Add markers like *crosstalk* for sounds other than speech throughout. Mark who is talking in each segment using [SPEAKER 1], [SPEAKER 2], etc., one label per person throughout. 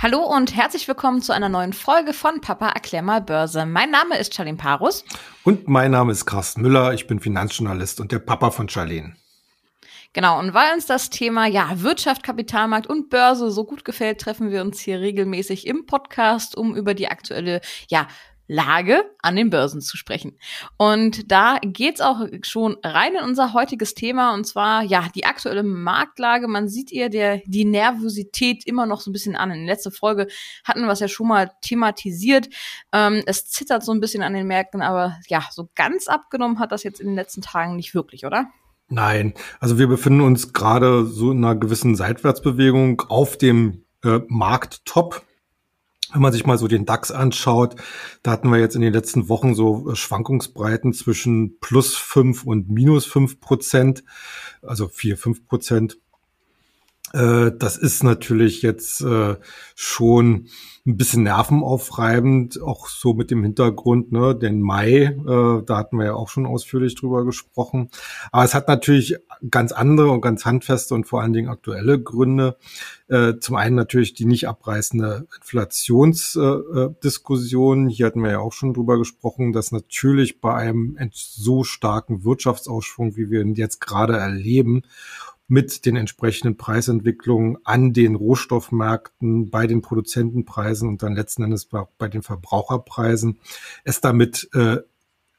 [SPEAKER 1] Hallo und herzlich willkommen zu einer neuen Folge von Papa erklär mal Börse. Mein Name ist Charlene Parus.
[SPEAKER 2] Und mein Name ist Carsten Müller. Ich bin Finanzjournalist und der Papa von Charlene.
[SPEAKER 1] Genau, und weil uns das Thema ja, Wirtschaft, Kapitalmarkt und Börse so gut gefällt, treffen wir uns hier regelmäßig im Podcast, um über die aktuelle ja, Lage an den Börsen zu sprechen. Und da geht's auch schon rein in unser heutiges Thema und zwar ja die aktuelle Marktlage. Man sieht ihr der die Nervosität immer noch so ein bisschen an. In der letzten Folge hatten wir es ja schon mal thematisiert. Ähm, es zittert so ein bisschen an den Märkten, aber ja so ganz abgenommen hat das jetzt in den letzten Tagen nicht wirklich, oder?
[SPEAKER 2] Nein, also wir befinden uns gerade so in einer gewissen Seitwärtsbewegung auf dem äh, Markttop wenn man sich mal so den DAX anschaut, da hatten wir jetzt in den letzten Wochen so äh, Schwankungsbreiten zwischen plus fünf und minus fünf Prozent, also vier, fünf Prozent. Äh, das ist natürlich jetzt äh, schon ein bisschen nervenaufreibend, auch so mit dem Hintergrund, ne, den Mai, äh, da hatten wir ja auch schon ausführlich drüber gesprochen. Aber es hat natürlich ganz andere und ganz handfeste und vor allen Dingen aktuelle Gründe. Zum einen natürlich die nicht abreißende Inflationsdiskussion. Hier hatten wir ja auch schon drüber gesprochen, dass natürlich bei einem so starken Wirtschaftsausschwung, wie wir ihn jetzt gerade erleben, mit den entsprechenden Preisentwicklungen an den Rohstoffmärkten, bei den Produzentenpreisen und dann letzten Endes bei den Verbraucherpreisen es damit äh,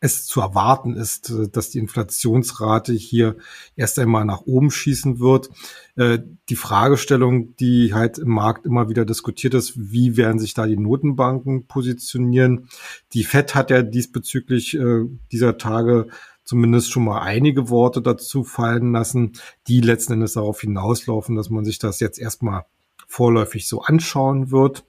[SPEAKER 2] es zu erwarten ist, äh, dass die Inflationsrate hier erst einmal nach oben schießen wird. Äh, die Fragestellung, die halt im Markt immer wieder diskutiert ist, wie werden sich da die Notenbanken positionieren? Die Fed hat ja diesbezüglich äh, dieser Tage zumindest schon mal einige Worte dazu fallen lassen, die letzten Endes darauf hinauslaufen, dass man sich das jetzt erstmal vorläufig so anschauen wird.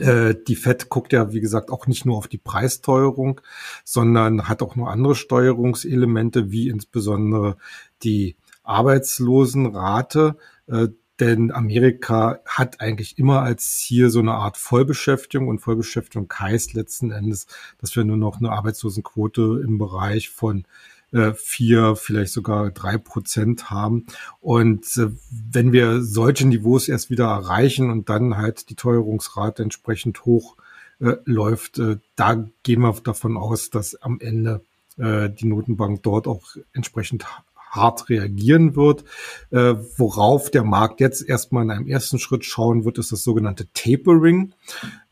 [SPEAKER 2] Äh, die FED guckt ja, wie gesagt, auch nicht nur auf die Preissteuerung, sondern hat auch nur andere Steuerungselemente, wie insbesondere die Arbeitslosenrate. Äh, denn Amerika hat eigentlich immer als Ziel so eine Art Vollbeschäftigung und Vollbeschäftigung heißt letzten Endes, dass wir nur noch eine Arbeitslosenquote im Bereich von äh, vier, vielleicht sogar drei Prozent haben. Und äh, wenn wir solche Niveaus erst wieder erreichen und dann halt die Teuerungsrate entsprechend hoch äh, läuft, da gehen wir davon aus, dass am Ende die Notenbank dort auch entsprechend hart reagieren wird. Äh, worauf der Markt jetzt erstmal in einem ersten Schritt schauen wird, ist das sogenannte Tapering.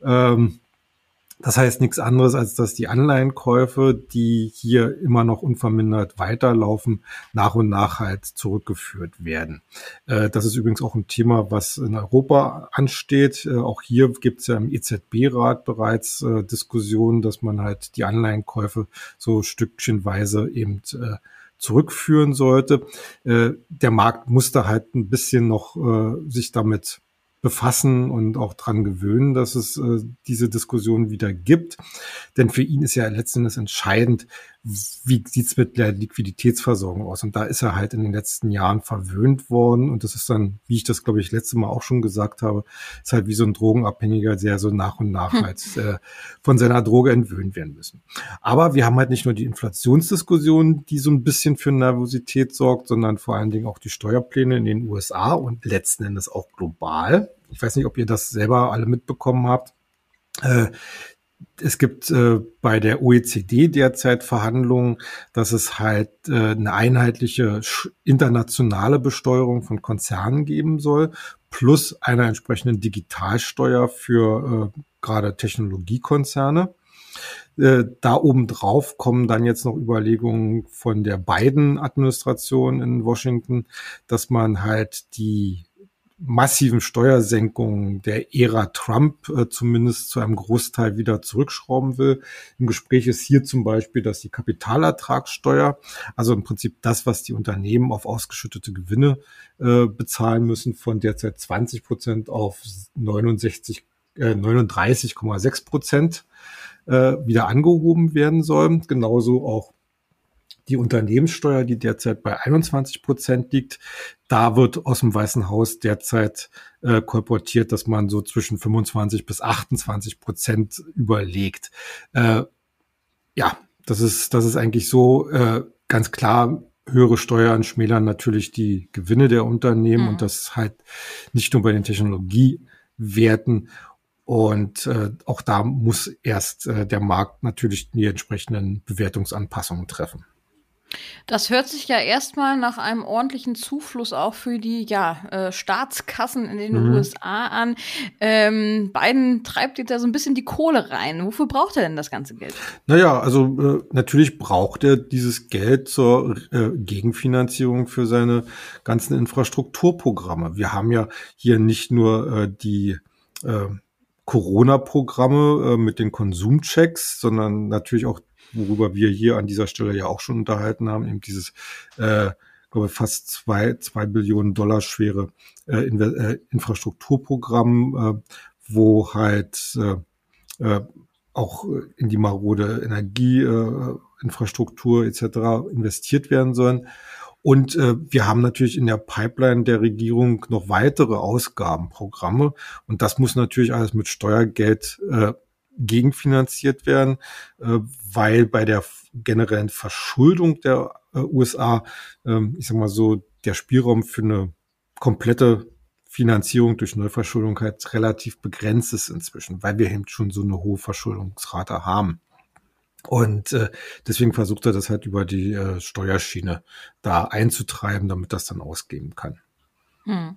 [SPEAKER 2] Ähm, das heißt nichts anderes, als dass die Anleihenkäufe, die hier immer noch unvermindert weiterlaufen, nach und nach halt zurückgeführt werden. Äh, das ist übrigens auch ein Thema, was in Europa ansteht. Äh, auch hier gibt es ja im EZB-Rat bereits äh, Diskussionen, dass man halt die Anleihenkäufe so stückchenweise eben zurückführen sollte. Äh, der Markt musste halt ein bisschen noch äh, sich damit befassen und auch dran gewöhnen, dass es äh, diese Diskussion wieder gibt. Denn für ihn ist ja letzten Endes entscheidend, wie sieht's mit der Liquiditätsversorgung aus? Und da ist er halt in den letzten Jahren verwöhnt worden. Und das ist dann, wie ich das, glaube ich, letzte Mal auch schon gesagt habe, ist halt wie so ein Drogenabhängiger, der so nach und nach halt äh, von seiner Droge entwöhnt werden müssen. Aber wir haben halt nicht nur die Inflationsdiskussion, die so ein bisschen für Nervosität sorgt, sondern vor allen Dingen auch die Steuerpläne in den USA und letzten Endes auch global. Ich weiß nicht, ob ihr das selber alle mitbekommen habt. Äh, es gibt äh, bei der OECD derzeit Verhandlungen, dass es halt äh, eine einheitliche internationale Besteuerung von Konzernen geben soll, plus einer entsprechenden Digitalsteuer für gerade Technologiekonzerne. Äh, da obendrauf kommen dann jetzt noch Überlegungen von der beiden Administration in Washington, dass man halt die massiven Steuersenkungen der Ära Trump äh, zumindest zu einem Großteil wieder zurückschrauben will. Im Gespräch ist hier zum Beispiel, dass die Kapitalertragssteuer, also im Prinzip das, was die Unternehmen auf ausgeschüttete Gewinne äh, bezahlen müssen, von derzeit 20 Prozent auf 69, äh, 39,6 Prozent äh, wieder angehoben werden soll. Genauso auch die Unternehmenssteuer, die derzeit bei 21 Prozent liegt. Da wird aus dem Weißen Haus derzeit äh, kolportiert, dass man so zwischen 25 bis 28 Prozent überlegt. Äh, ja, das ist, das ist eigentlich so äh, ganz klar. Höhere Steuern schmälern natürlich die Gewinne der Unternehmen mhm. und das halt nicht nur bei den Technologie werten. Und äh, auch da muss erst äh, der Markt natürlich die entsprechenden Bewertungsanpassungen treffen.
[SPEAKER 1] Das hört sich ja erstmal nach einem ordentlichen Zufluss auch für die ja, äh, Staatskassen in den mhm. USA an. Ähm, Biden treibt jetzt da so ein bisschen die Kohle rein. Wofür braucht er denn das ganze Geld?
[SPEAKER 2] Naja, also äh, natürlich braucht er dieses Geld zur äh, Gegenfinanzierung für seine ganzen Infrastrukturprogramme. Wir haben ja hier nicht nur äh, die äh, Corona-Programme äh, mit den Konsumchecks, sondern natürlich auch worüber wir hier an dieser Stelle ja auch schon unterhalten haben, eben dieses, äh, glaube fast zwei, zwei Billionen Dollar schwere äh, In äh, Infrastrukturprogramm, äh, wo halt äh, äh, auch in die marode Energieinfrastruktur äh, etc. investiert werden sollen. Und äh, wir haben natürlich in der Pipeline der Regierung noch weitere Ausgabenprogramme. Und das muss natürlich alles mit Steuergeld äh, gegenfinanziert werden, äh, weil bei der generellen Verschuldung der äh, USA, äh, ich sag mal so, der Spielraum für eine komplette Finanzierung durch Neuverschuldung halt relativ begrenzt ist inzwischen, weil wir eben schon so eine hohe Verschuldungsrate haben. Und äh, deswegen versucht er das halt über die äh, Steuerschiene da einzutreiben, damit das dann ausgeben kann.
[SPEAKER 1] Hm.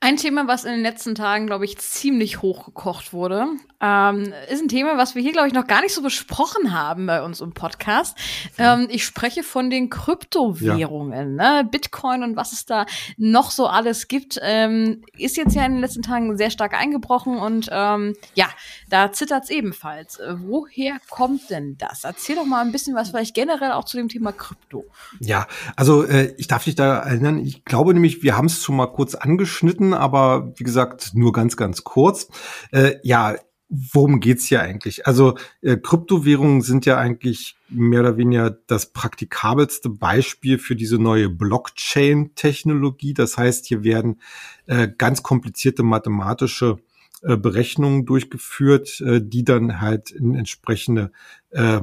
[SPEAKER 1] Ein Thema, was in den letzten Tagen, glaube ich, ziemlich hochgekocht wurde, ähm, ist ein Thema, was wir hier, glaube ich, noch gar nicht so besprochen haben bei uns im Podcast. Ähm, ich spreche von den Kryptowährungen, ja. ne? Bitcoin und was es da noch so alles gibt, ähm, ist jetzt ja in den letzten Tagen sehr stark eingebrochen und ähm, ja, da zittert es ebenfalls. Woher kommt denn das? Erzähl doch mal ein bisschen was vielleicht generell auch zu dem Thema Krypto.
[SPEAKER 2] Ja, also äh, ich darf dich da erinnern, ich glaube nämlich, wir haben es schon mal kurz angeschnitten, aber wie gesagt, nur ganz, ganz kurz. Äh, ja, worum geht's hier eigentlich? Also äh, Kryptowährungen sind ja eigentlich mehr oder weniger das praktikabelste Beispiel für diese neue Blockchain-Technologie. Das heißt, hier werden äh, ganz komplizierte mathematische äh, Berechnungen durchgeführt, äh, die dann halt in entsprechende äh,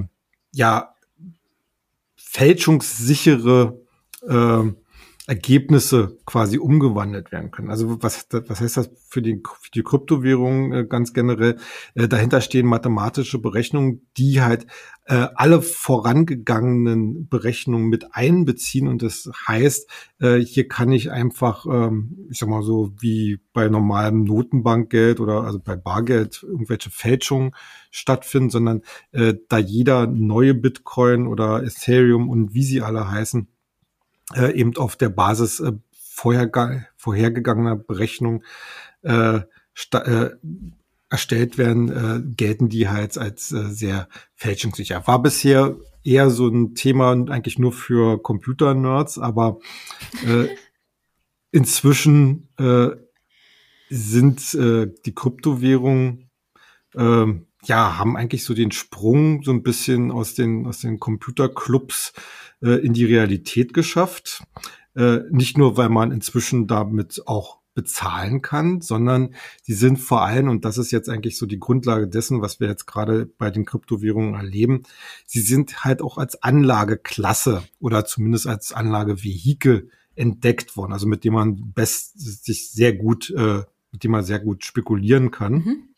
[SPEAKER 2] ja fälschungssichere äh, Ergebnisse quasi umgewandelt werden können. Also was, was heißt das für die, für die Kryptowährung äh, ganz generell? Äh, dahinter stehen mathematische Berechnungen, die halt äh, alle vorangegangenen Berechnungen mit einbeziehen. Und das heißt, hier kann ich einfach, ähm, ich sag mal so, wie bei normalem Notenbankgeld oder also bei Bargeld irgendwelche Fälschungen stattfinden, sondern da jeder neue Bitcoin oder Ethereum und wie sie alle heißen, äh, eben auf der Basis äh, vorher, vorhergegangener Berechnung äh, äh, erstellt werden, äh, gelten die halt als äh, sehr fälschungssicher. War bisher eher so ein Thema eigentlich nur für Computer-Nerds, aber äh, *laughs* inzwischen äh, sind äh, die Kryptowährungen äh, ja haben eigentlich so den Sprung so ein bisschen aus den aus den Computerclubs äh, in die Realität geschafft. Äh, nicht nur, weil man inzwischen damit auch bezahlen kann, sondern sie sind vor allem, und das ist jetzt eigentlich so die Grundlage dessen, was wir jetzt gerade bei den Kryptowährungen erleben, sie sind halt auch als Anlageklasse oder zumindest als Anlagevehikel entdeckt worden, also mit dem man best sich sehr gut, äh, mit dem man sehr gut spekulieren kann. Mhm.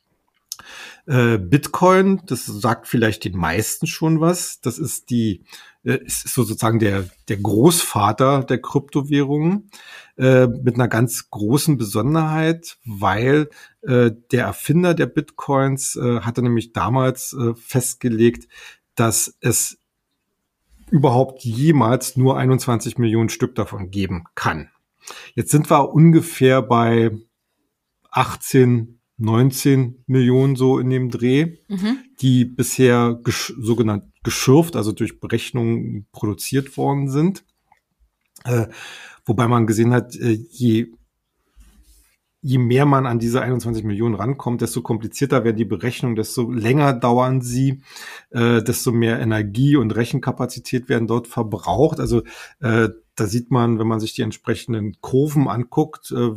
[SPEAKER 2] Äh, Bitcoin, das sagt vielleicht den meisten schon was. Das ist die, äh, ist sozusagen der, der Großvater der Kryptowährungen äh, mit einer ganz großen Besonderheit, weil der Erfinder der Bitcoins hatte nämlich damals festgelegt, dass es überhaupt jemals nur 21 Millionen Stück davon geben kann. Jetzt sind wir ungefähr bei 18 19 Millionen so in dem Dreh, mhm. die bisher gesch sogenannt geschürft, also durch Berechnungen produziert worden sind. Äh, wobei man gesehen hat, äh, je, je mehr man an diese 21 Millionen rankommt, desto komplizierter werden die Berechnungen, desto länger dauern sie, äh, desto mehr Energie und Rechenkapazität werden dort verbraucht. Also äh, da sieht man, wenn man sich die entsprechenden Kurven anguckt, äh,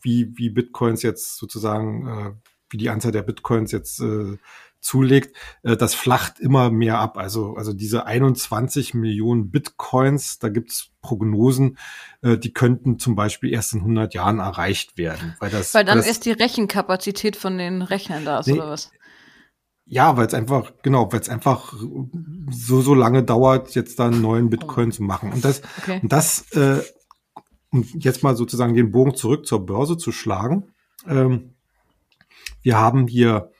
[SPEAKER 2] wie, wie Bitcoins jetzt sozusagen äh, wie die Anzahl der Bitcoins jetzt äh, zulegt, äh, das flacht immer mehr ab. Also, also diese 21 Millionen Bitcoins, da gibt's Prognosen, äh, die könnten zum Beispiel erst in 100 Jahren erreicht werden.
[SPEAKER 1] Weil, das, weil dann weil das, ist die Rechenkapazität von den Rechnern da ist, nee, oder was?
[SPEAKER 2] Ja, weil es einfach, genau, weil es einfach so, so lange dauert, jetzt da einen neuen Bitcoin zu machen. Und das, okay. und das, äh, um jetzt mal sozusagen den Bogen zurück zur Börse zu schlagen. Ähm, wir haben hier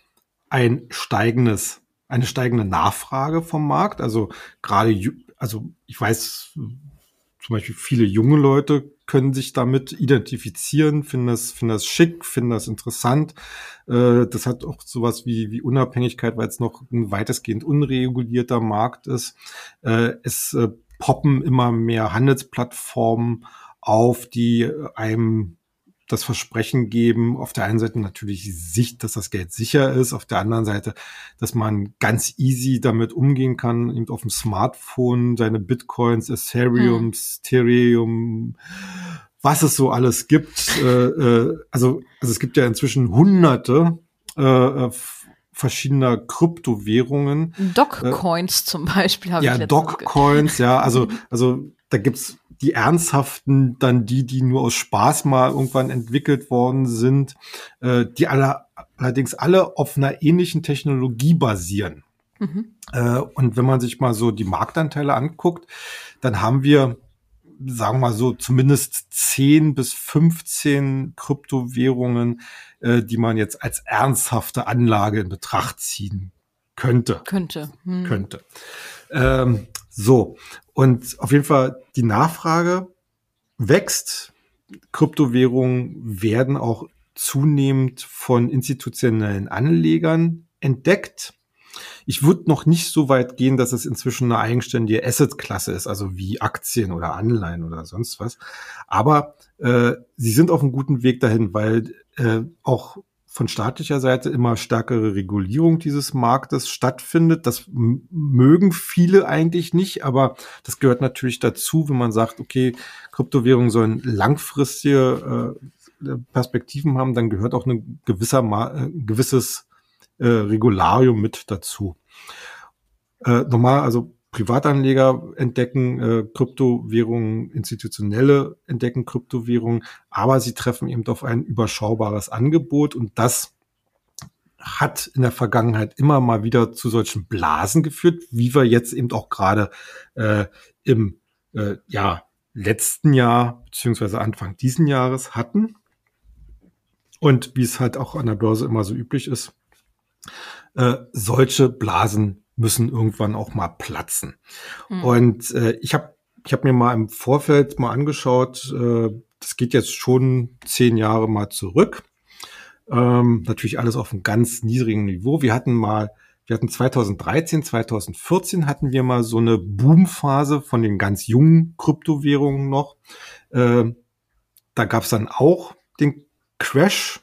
[SPEAKER 2] ein steigendes, eine steigende Nachfrage vom Markt. Also gerade, also ich weiß, zum Beispiel viele junge Leute können sich damit identifizieren, finden das, finden das schick, finden das interessant. Äh, das hat auch sowas wie, wie Unabhängigkeit, weil es noch ein weitestgehend unregulierter Markt ist. Äh, es äh, poppen immer mehr Handelsplattformen auf, die einem das Versprechen geben, auf der einen Seite natürlich Sicht, dass das Geld sicher ist, auf der anderen Seite, dass man ganz easy damit umgehen kann, eben auf dem Smartphone seine Bitcoins, Ethereum, hm. Ethereum, was es so alles gibt. Äh, äh, also, also es gibt ja inzwischen hunderte äh, äh verschiedener Kryptowährungen.
[SPEAKER 1] Doc-Coins äh, zum Beispiel
[SPEAKER 2] habe ja, ich Ja, Doc-Coins, ja, also, also da gibt's die ernsthaften, dann die, die nur aus Spaß mal irgendwann entwickelt worden sind, äh, die alle, allerdings alle auf einer ähnlichen Technologie basieren. Mhm. Äh, und wenn man sich mal so die Marktanteile anguckt, dann haben wir, sagen wir mal so, zumindest 10 bis 15 Kryptowährungen, äh, die man jetzt als ernsthafte Anlage in Betracht ziehen könnte.
[SPEAKER 1] Könnte.
[SPEAKER 2] Hm. Könnte. Ähm, so, und auf jeden Fall die Nachfrage wächst. Kryptowährungen werden auch zunehmend von institutionellen Anlegern entdeckt. Ich würde noch nicht so weit gehen, dass es inzwischen eine eigenständige Asset-Klasse ist, also wie Aktien oder Anleihen oder sonst was. Aber äh, sie sind auf einem guten Weg dahin, weil äh, auch von staatlicher Seite immer stärkere Regulierung dieses Marktes stattfindet. Das mögen viele eigentlich nicht, aber das gehört natürlich dazu, wenn man sagt, okay, Kryptowährungen sollen langfristige äh, Perspektiven haben, dann gehört auch ein gewisser, äh, gewisses äh, Regularium mit dazu. Äh, normal, also Privatanleger entdecken äh, Kryptowährungen, institutionelle entdecken Kryptowährungen, aber sie treffen eben auf ein überschaubares Angebot und das hat in der Vergangenheit immer mal wieder zu solchen Blasen geführt, wie wir jetzt eben auch gerade äh, im äh, ja, letzten Jahr beziehungsweise Anfang diesen Jahres hatten. Und wie es halt auch an der Börse immer so üblich ist, äh, solche Blasen müssen irgendwann auch mal platzen. Mhm. Und äh, ich habe ich hab mir mal im Vorfeld mal angeschaut, äh, das geht jetzt schon zehn Jahre mal zurück. Ähm, natürlich alles auf einem ganz niedrigen Niveau. Wir hatten mal, wir hatten 2013, 2014 hatten wir mal so eine Boomphase von den ganz jungen Kryptowährungen noch. Äh, da gab es dann auch den Crash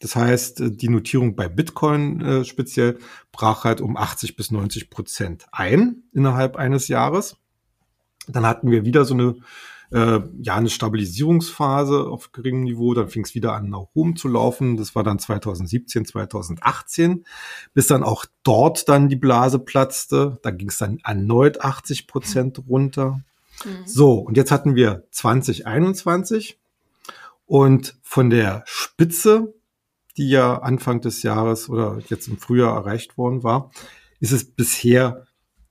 [SPEAKER 2] das heißt, äh, die Notierung bei Bitcoin äh, speziell brach halt um 80 bis 90 Prozent ein innerhalb eines Jahres. Dann hatten wir wieder so eine äh, ja eine Stabilisierungsphase auf geringem Niveau. Dann fing es wieder an, nach oben zu laufen. Das war dann 2017, 2018, bis dann auch dort dann die Blase platzte. Da ging es dann erneut 80 Prozent runter. Mhm. So, und jetzt hatten wir 2021 und von der Spitze die ja Anfang des Jahres oder jetzt im Frühjahr erreicht worden war, ist es bisher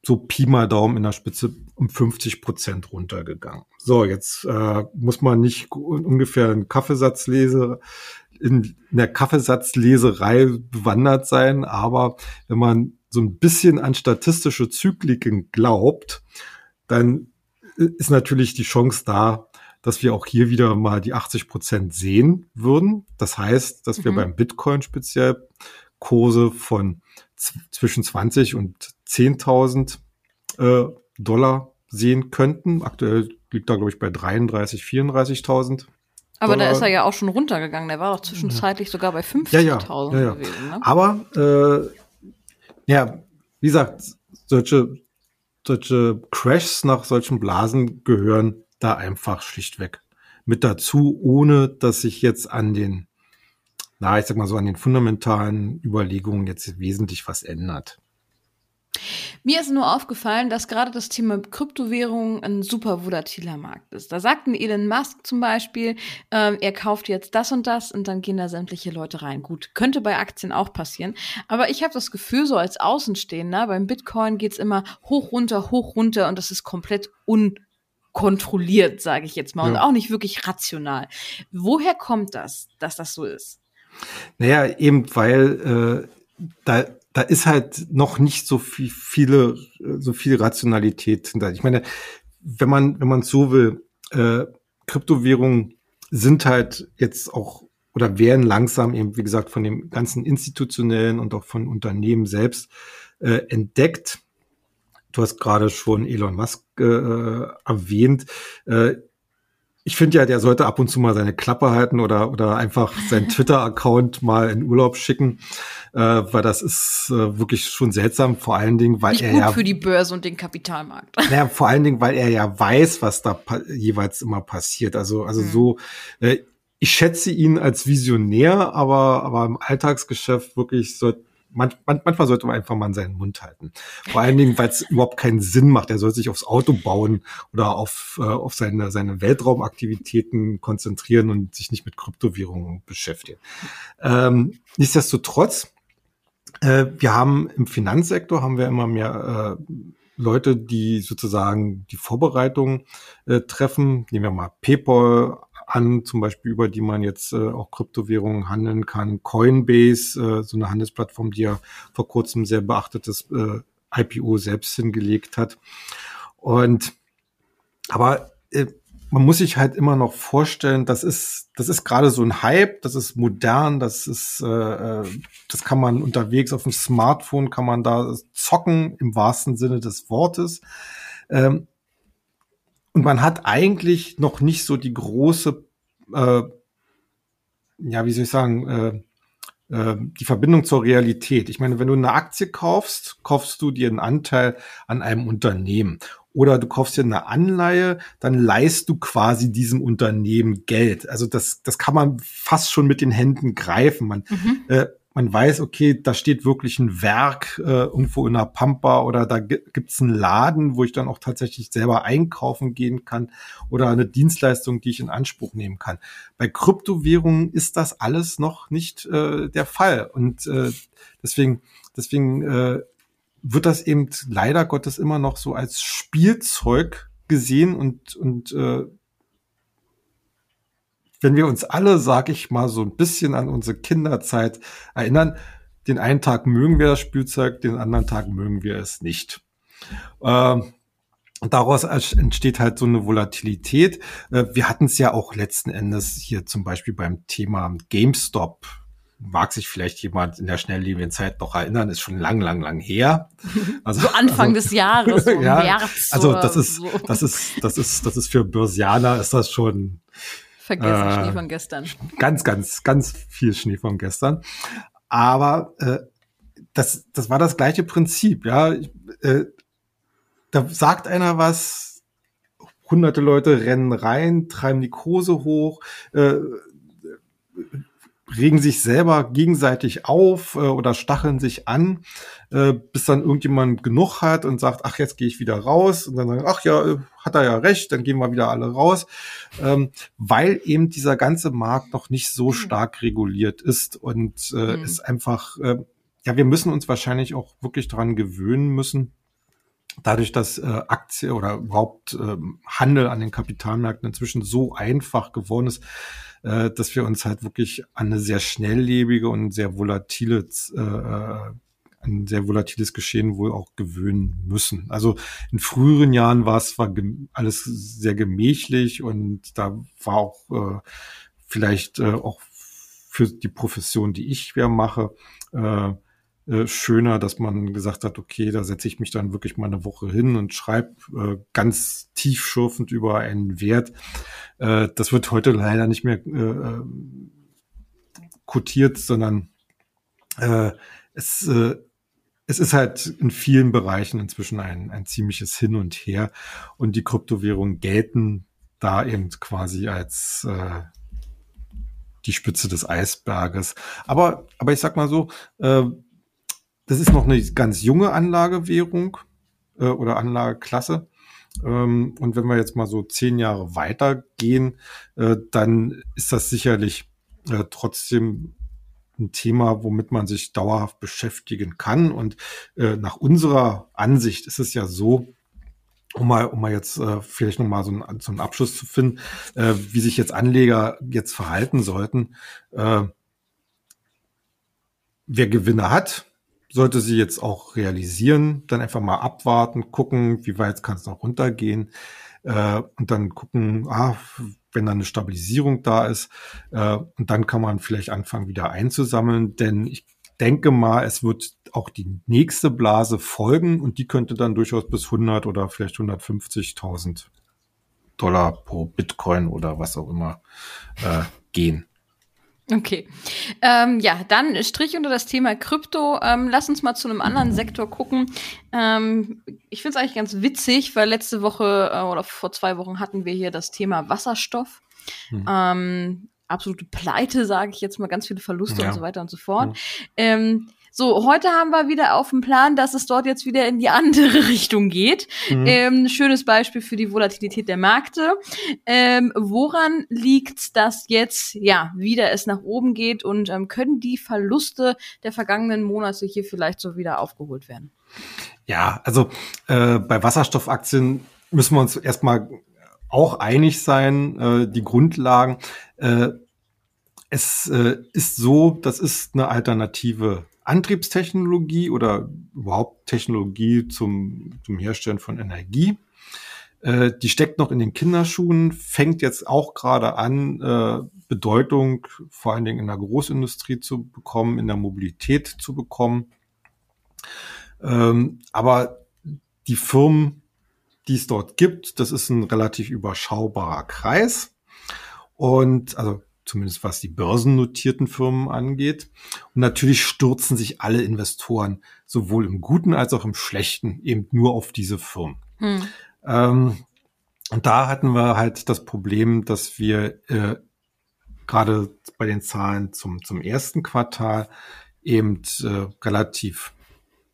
[SPEAKER 2] so Pi mal Daumen in der Spitze um 50 Prozent runtergegangen. So, jetzt äh, muss man nicht ungefähr einen Kaffeesatzlese in, in der Kaffeesatzleserei bewandert sein, aber wenn man so ein bisschen an statistische Zykliken glaubt, dann ist natürlich die Chance da, dass wir auch hier wieder mal die 80 Prozent sehen würden. Das heißt, dass wir mhm. beim Bitcoin speziell Kurse von zwischen 20 und 10.000 äh, Dollar sehen könnten. Aktuell liegt da, glaube ich, bei 33, 34.000.
[SPEAKER 1] Aber da ist er ja auch schon runtergegangen. Der war doch zwischenzeitlich ja. sogar bei 50.000 ja, ja, ja, gewesen.
[SPEAKER 2] Ne? Aber äh, ja, wie gesagt, solche, solche Crashs nach solchen Blasen gehören da einfach schlichtweg mit dazu, ohne dass ich jetzt an den na, ich sag mal so an den fundamentalen Überlegungen jetzt wesentlich was ändert.
[SPEAKER 1] Mir ist nur aufgefallen, dass gerade das Thema Kryptowährung ein super volatiler Markt ist. Da sagt ein Elon Musk zum Beispiel, ähm, er kauft jetzt das und das und dann gehen da sämtliche Leute rein. Gut, könnte bei Aktien auch passieren. Aber ich habe das Gefühl, so als Außenstehender, beim Bitcoin geht's immer hoch, runter, hoch, runter und das ist komplett unkontrolliert, sage ich jetzt mal, ja. und auch nicht wirklich rational. Woher kommt das, dass das so ist?
[SPEAKER 2] Naja, eben weil äh, da da ist halt noch nicht so viel, viele, so viel Rationalität hinter. Ich meine, wenn man, wenn man so will, äh, Kryptowährungen sind halt jetzt auch oder werden langsam eben, wie gesagt, von dem ganzen institutionellen und auch von Unternehmen selbst äh, entdeckt. Du hast gerade schon Elon Musk äh, erwähnt. Äh, ich finde ja, der sollte ab und zu mal seine Klappe halten oder, oder einfach seinen *laughs* Twitter-Account mal in Urlaub schicken, äh, weil das ist äh, wirklich schon seltsam, vor allen Dingen, weil
[SPEAKER 1] Nicht
[SPEAKER 2] er
[SPEAKER 1] gut
[SPEAKER 2] ja.
[SPEAKER 1] für die Börse und den Kapitalmarkt. *laughs*
[SPEAKER 2] Naja, vor allen Dingen, weil er ja weiß, was da jeweils immer passiert. Also, also mhm. so, äh, ich schätze ihn als Visionär, aber, aber im Alltagsgeschäft wirklich so man, man, manchmal sollte man einfach mal seinen Mund halten. Vor allen Dingen, weil es überhaupt keinen Sinn macht. Er soll sich aufs Auto bauen oder auf, äh, auf seine, seine Weltraumaktivitäten konzentrieren und sich nicht mit Kryptowährungen beschäftigen. Ähm, nichtsdestotrotz, äh, wir haben im Finanzsektor haben wir immer mehr äh, Leute, die sozusagen die Vorbereitung äh, treffen. Nehmen wir mal PayPal, an, zum Beispiel über die man jetzt äh, auch Kryptowährungen handeln kann. Coinbase, äh, so eine Handelsplattform, die ja vor kurzem sehr beachtetes äh, IPO selbst hingelegt hat. Und aber äh, man muss sich halt immer noch vorstellen, das ist, das ist gerade so ein Hype, das ist modern, das ist, äh, äh das kann man unterwegs auf dem Smartphone, kann man da zocken im wahrsten Sinne des Wortes. Ähm, und man hat eigentlich noch nicht so die große, äh, ja, wie soll ich sagen, äh, äh, die Verbindung zur Realität. Ich meine, wenn du eine Aktie kaufst, kaufst du dir einen Anteil an einem Unternehmen. Oder du kaufst dir eine Anleihe, dann leihst du quasi diesem Unternehmen Geld. Also das, das kann man fast schon mit den Händen greifen. Man, mhm. äh, man weiß, okay, da steht wirklich ein Werk äh, irgendwo in der Pampa oder da gibt's einen Laden, wo ich dann auch tatsächlich selber einkaufen gehen kann oder eine Dienstleistung, die ich in Anspruch nehmen kann. Bei Kryptowährungen ist das alles noch nicht äh, der Fall und äh, deswegen, deswegen äh, wird das eben leider Gottes immer noch so als Spielzeug gesehen und und äh, wenn wir uns alle, sag ich mal, so ein bisschen an unsere Kinderzeit erinnern, den einen Tag mögen wir das Spielzeug, den anderen Tag mögen wir es nicht. Ähm, daraus entsteht halt so eine Volatilität. Äh, wir hatten es ja auch letzten Endes hier zum Beispiel beim Thema GameStop. Mag sich vielleicht jemand in der schnelllebigen Zeit noch erinnern, ist schon lang, lang, lang her. *laughs*
[SPEAKER 1] Also, so Anfang also, des Jahres, so *laughs*
[SPEAKER 2] ja, März Also das ist, so. das ist, das ist, das ist für Börsianer ist das schon
[SPEAKER 1] Vergessen, äh, Schnee von gestern.
[SPEAKER 2] Ganz, ganz, ganz viel Schnee von gestern. Aber äh, das, das war das gleiche Prinzip, ja. Äh, da sagt einer was, hunderte Leute rennen rein, treiben die Kurse hoch, äh, regen sich selber gegenseitig auf äh, oder stacheln sich an, äh, bis dann irgendjemand genug hat und sagt, ach, jetzt gehe ich wieder raus. Und dann sagen, ach ja, äh, hat er ja recht, dann gehen wir wieder alle raus. Ähm, weil eben dieser ganze Markt noch nicht so mhm. stark reguliert ist und äh, mhm. ist einfach, äh, ja, wir müssen uns wahrscheinlich auch wirklich daran gewöhnen müssen, dadurch, dass äh, Aktie oder überhaupt äh, Handel an den Kapitalmärkten inzwischen so einfach geworden ist, äh, dass wir uns halt wirklich an eine sehr schnelllebige und sehr volatile äh, ein sehr volatiles Geschehen wohl auch gewöhnen müssen. Also in früheren Jahren war es war alles sehr gemächlich und da war auch äh, vielleicht äh, auch für die Profession, die ich ja mache, äh, äh, schöner, dass man gesagt hat, okay, da setze ich mich dann wirklich mal eine Woche hin und schreibe äh, ganz tiefschürfend über einen Wert. Äh, das wird heute leider nicht mehr äh, äh kotiert, sondern äh, es, äh, es ist halt in vielen Bereichen inzwischen ein, ein ziemliches Hin und Her und die Kryptowährungen gelten da eben quasi als äh, die Spitze des Eisberges. Aber, aber ich sag mal so, äh, das ist noch eine ganz junge Anlagewährung äh, oder Anlageklasse. Ähm, und wenn wir jetzt mal so zehn Jahre weitergehen, äh, dann ist das sicherlich äh, trotzdem ein Thema, womit man sich dauerhaft beschäftigen kann. Und äh, nach unserer Ansicht ist es ja so, um mal, um mal jetzt äh, vielleicht noch mal so einen, so einen Abschluss zu finden, äh, wie sich jetzt Anleger jetzt verhalten sollten. Äh, wer Gewinne hat, sollte sie jetzt auch realisieren, dann einfach mal abwarten, gucken, wie weit kann es noch runtergehen äh, und dann gucken, ah, wenn dann eine Stabilisierung da ist äh, und dann kann man vielleicht anfangen, wieder einzusammeln, denn ich denke mal, es wird auch die nächste Blase folgen und die könnte dann durchaus bis 100 oder vielleicht 150.000 Dollar pro Bitcoin oder was auch immer äh, gehen.
[SPEAKER 1] Okay. Ähm, ja, dann Strich unter das Thema Krypto. Ähm, lass uns mal zu einem anderen Sektor gucken. Ähm, ich finde es eigentlich ganz witzig, weil letzte Woche äh, oder vor zwei Wochen hatten wir hier das Thema Wasserstoff. Mhm. Ähm, absolute Pleite, sage ich jetzt mal, ganz viele Verluste ja. und so weiter und so fort. Mhm. Ähm, so, heute haben wir wieder auf dem Plan, dass es dort jetzt wieder in die *laughs* andere Richtung geht. Mhm. Ähm, schönes Beispiel für die Volatilität der Märkte. Ähm, woran liegt dass jetzt ja wieder es nach oben geht und ähm, können die Verluste der vergangenen Monate hier vielleicht so wieder aufgeholt werden?
[SPEAKER 2] Ja, also äh, bei Wasserstoffaktien müssen wir uns erstmal auch einig sein, äh, die Grundlagen. Äh, es äh, ist so, das ist eine alternative Antriebstechnologie oder überhaupt Technologie zum, zum Herstellen von Energie. Äh, die steckt noch in den Kinderschuhen, fängt jetzt auch gerade an, äh, Bedeutung vor allen Dingen in der Großindustrie zu bekommen, in der Mobilität zu bekommen. Ähm, aber die Firmen, die es dort gibt, das ist ein relativ überschaubarer Kreis. Und also zumindest was die börsennotierten Firmen angeht. Und natürlich stürzen sich alle Investoren sowohl im Guten als auch im Schlechten eben nur auf diese Firmen. Hm. Ähm, und da hatten wir halt das Problem, dass wir äh, gerade bei den Zahlen zum, zum ersten Quartal eben äh, relativ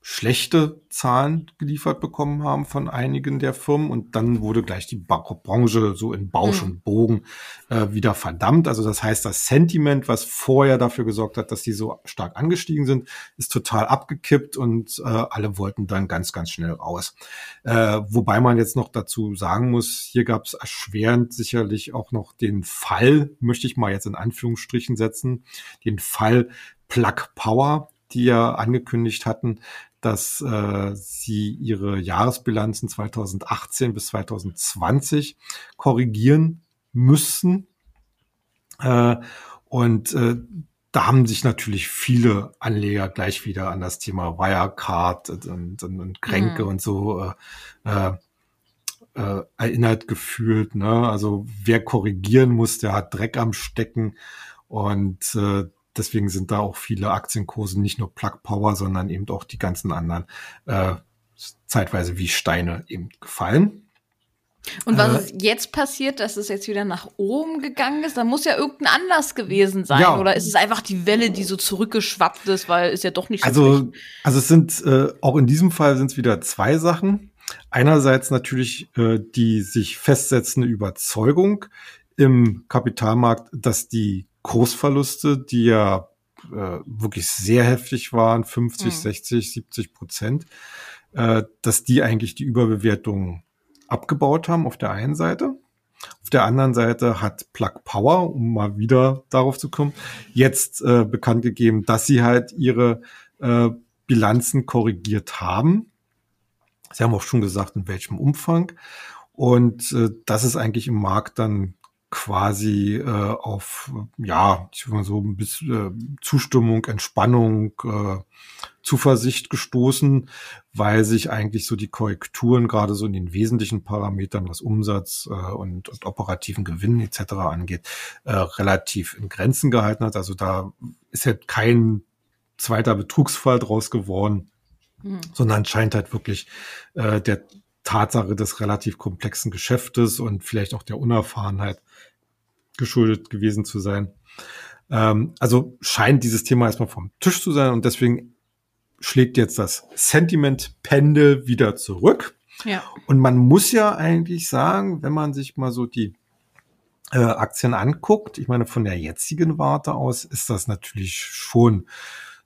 [SPEAKER 2] schlechte Zahlen geliefert bekommen haben von einigen der Firmen und dann wurde gleich die Branche so in Bausch mhm. und Bogen äh, wieder verdammt. Also das heißt, das Sentiment, was vorher dafür gesorgt hat, dass die so stark angestiegen sind, ist total abgekippt und äh, alle wollten dann ganz, ganz schnell raus. Äh, wobei man jetzt noch dazu sagen muss, hier gab es erschwerend sicherlich auch noch den Fall, möchte ich mal jetzt in Anführungsstrichen setzen, den Fall Plug Power, die ja angekündigt hatten, dass äh, sie ihre Jahresbilanzen 2018 bis 2020 korrigieren müssten. Äh, und äh, da haben sich natürlich viele Anleger gleich wieder an das Thema Wirecard und, und, und Kränke mhm. und so äh, äh, erinnert gefühlt. Ne? Also wer korrigieren muss, der hat Dreck am Stecken. Und äh, deswegen sind da auch viele Aktienkurse, nicht nur Plug Power, sondern eben auch die ganzen anderen äh, zeitweise wie Steine eben gefallen.
[SPEAKER 1] Und was äh, jetzt passiert, dass es jetzt wieder nach oben gegangen ist, da muss ja irgendein Anlass gewesen sein. Ja. Oder ist es einfach die Welle, die so zurückgeschwappt ist, weil ist ja doch nicht so
[SPEAKER 2] Also, schlecht. also es sind äh, auch in diesem Fall sind es wieder zwei Sachen. Einerseits natürlich äh, die sich festsetzende Überzeugung im Kapitalmarkt, dass die Kursverluste, die ja äh, wirklich sehr heftig waren, 50, mhm. 60, 70 Prozent, äh, dass die eigentlich die Überbewertung abgebaut haben auf der einen Seite. Auf der anderen Seite hat Plug Power, um mal wieder darauf zu kommen, jetzt äh, bekannt gegeben, dass sie halt ihre äh, Bilanzen korrigiert haben. Sie haben auch schon gesagt, in welchem Umfang. Und äh, das ist eigentlich im Markt dann quasi äh, auf ja ich würde mal so ein bisschen äh, Zustimmung, Entspannung, äh, Zuversicht gestoßen, weil sich eigentlich so die Korrekturen gerade so in den wesentlichen Parametern, was Umsatz äh, und, und operativen Gewinn etc. angeht, äh, relativ in Grenzen gehalten hat. Also da ist halt kein zweiter Betrugsfall draus geworden, mhm. sondern scheint halt wirklich äh, der Tatsache des relativ komplexen Geschäftes und vielleicht auch der Unerfahrenheit geschuldet gewesen zu sein. Ähm, also scheint dieses Thema erstmal vom Tisch zu sein und deswegen schlägt jetzt das Sentiment-Pendel wieder zurück.
[SPEAKER 1] Ja.
[SPEAKER 2] Und man muss ja eigentlich sagen, wenn man sich mal so die äh, Aktien anguckt, ich meine, von der jetzigen Warte aus ist das natürlich schon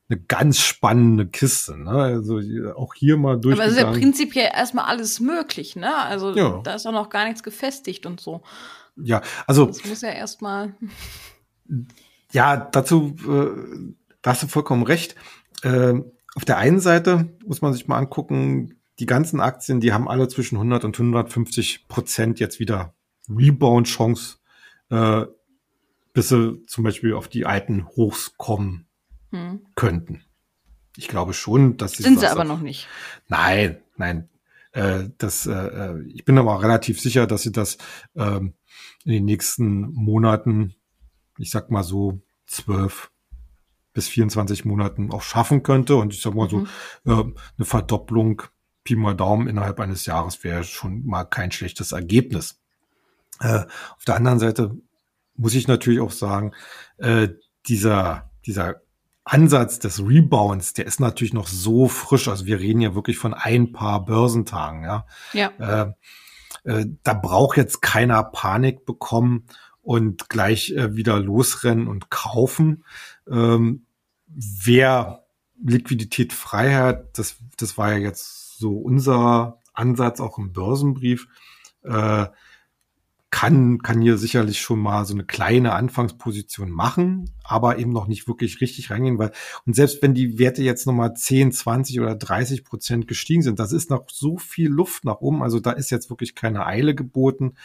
[SPEAKER 2] eine ganz spannende Kiste. Ne? Also auch hier mal durch.
[SPEAKER 1] Aber es ist ja prinzipiell erstmal alles möglich, ne? Also ja. da ist auch noch gar nichts gefestigt und so.
[SPEAKER 2] Ja, also.
[SPEAKER 1] Das muss ja erstmal.
[SPEAKER 2] Ja, dazu, äh, da hast du vollkommen recht. Äh, auf der einen Seite muss man sich mal angucken, die ganzen Aktien, die haben alle zwischen 100 und 150 Prozent jetzt wieder Rebound-Chance, äh, bis sie zum Beispiel auf die alten Hochs kommen hm. könnten. Ich glaube schon, dass
[SPEAKER 1] sie sind sie aber noch nicht.
[SPEAKER 2] Nein, nein. Äh, das, äh, äh, ich bin aber relativ sicher, dass sie das ähm, in den nächsten Monaten, ich sag mal so zwölf bis 24 Monaten auch schaffen könnte. Und ich sag mal mhm. so, äh, eine Verdopplung Pi mal Daumen innerhalb eines Jahres wäre schon mal kein schlechtes Ergebnis. Äh, auf der anderen Seite muss ich natürlich auch sagen, äh, dieser, dieser Ansatz des Rebounds, der ist natürlich noch so frisch. Also wir reden ja wirklich von ein paar Börsentagen, ja.
[SPEAKER 1] Ja.
[SPEAKER 2] Äh, äh, da braucht jetzt keiner Panik bekommen und gleich äh, wieder losrennen und kaufen. Ähm, wer Liquidität frei hat, das, das war ja jetzt so unser Ansatz auch im Börsenbrief, äh, kann, kann hier sicherlich schon mal so eine kleine Anfangsposition machen, aber eben noch nicht wirklich richtig reingehen, weil, und selbst wenn die Werte jetzt nochmal 10, 20 oder 30 Prozent gestiegen sind, das ist noch so viel Luft nach oben, also da ist jetzt wirklich keine Eile geboten,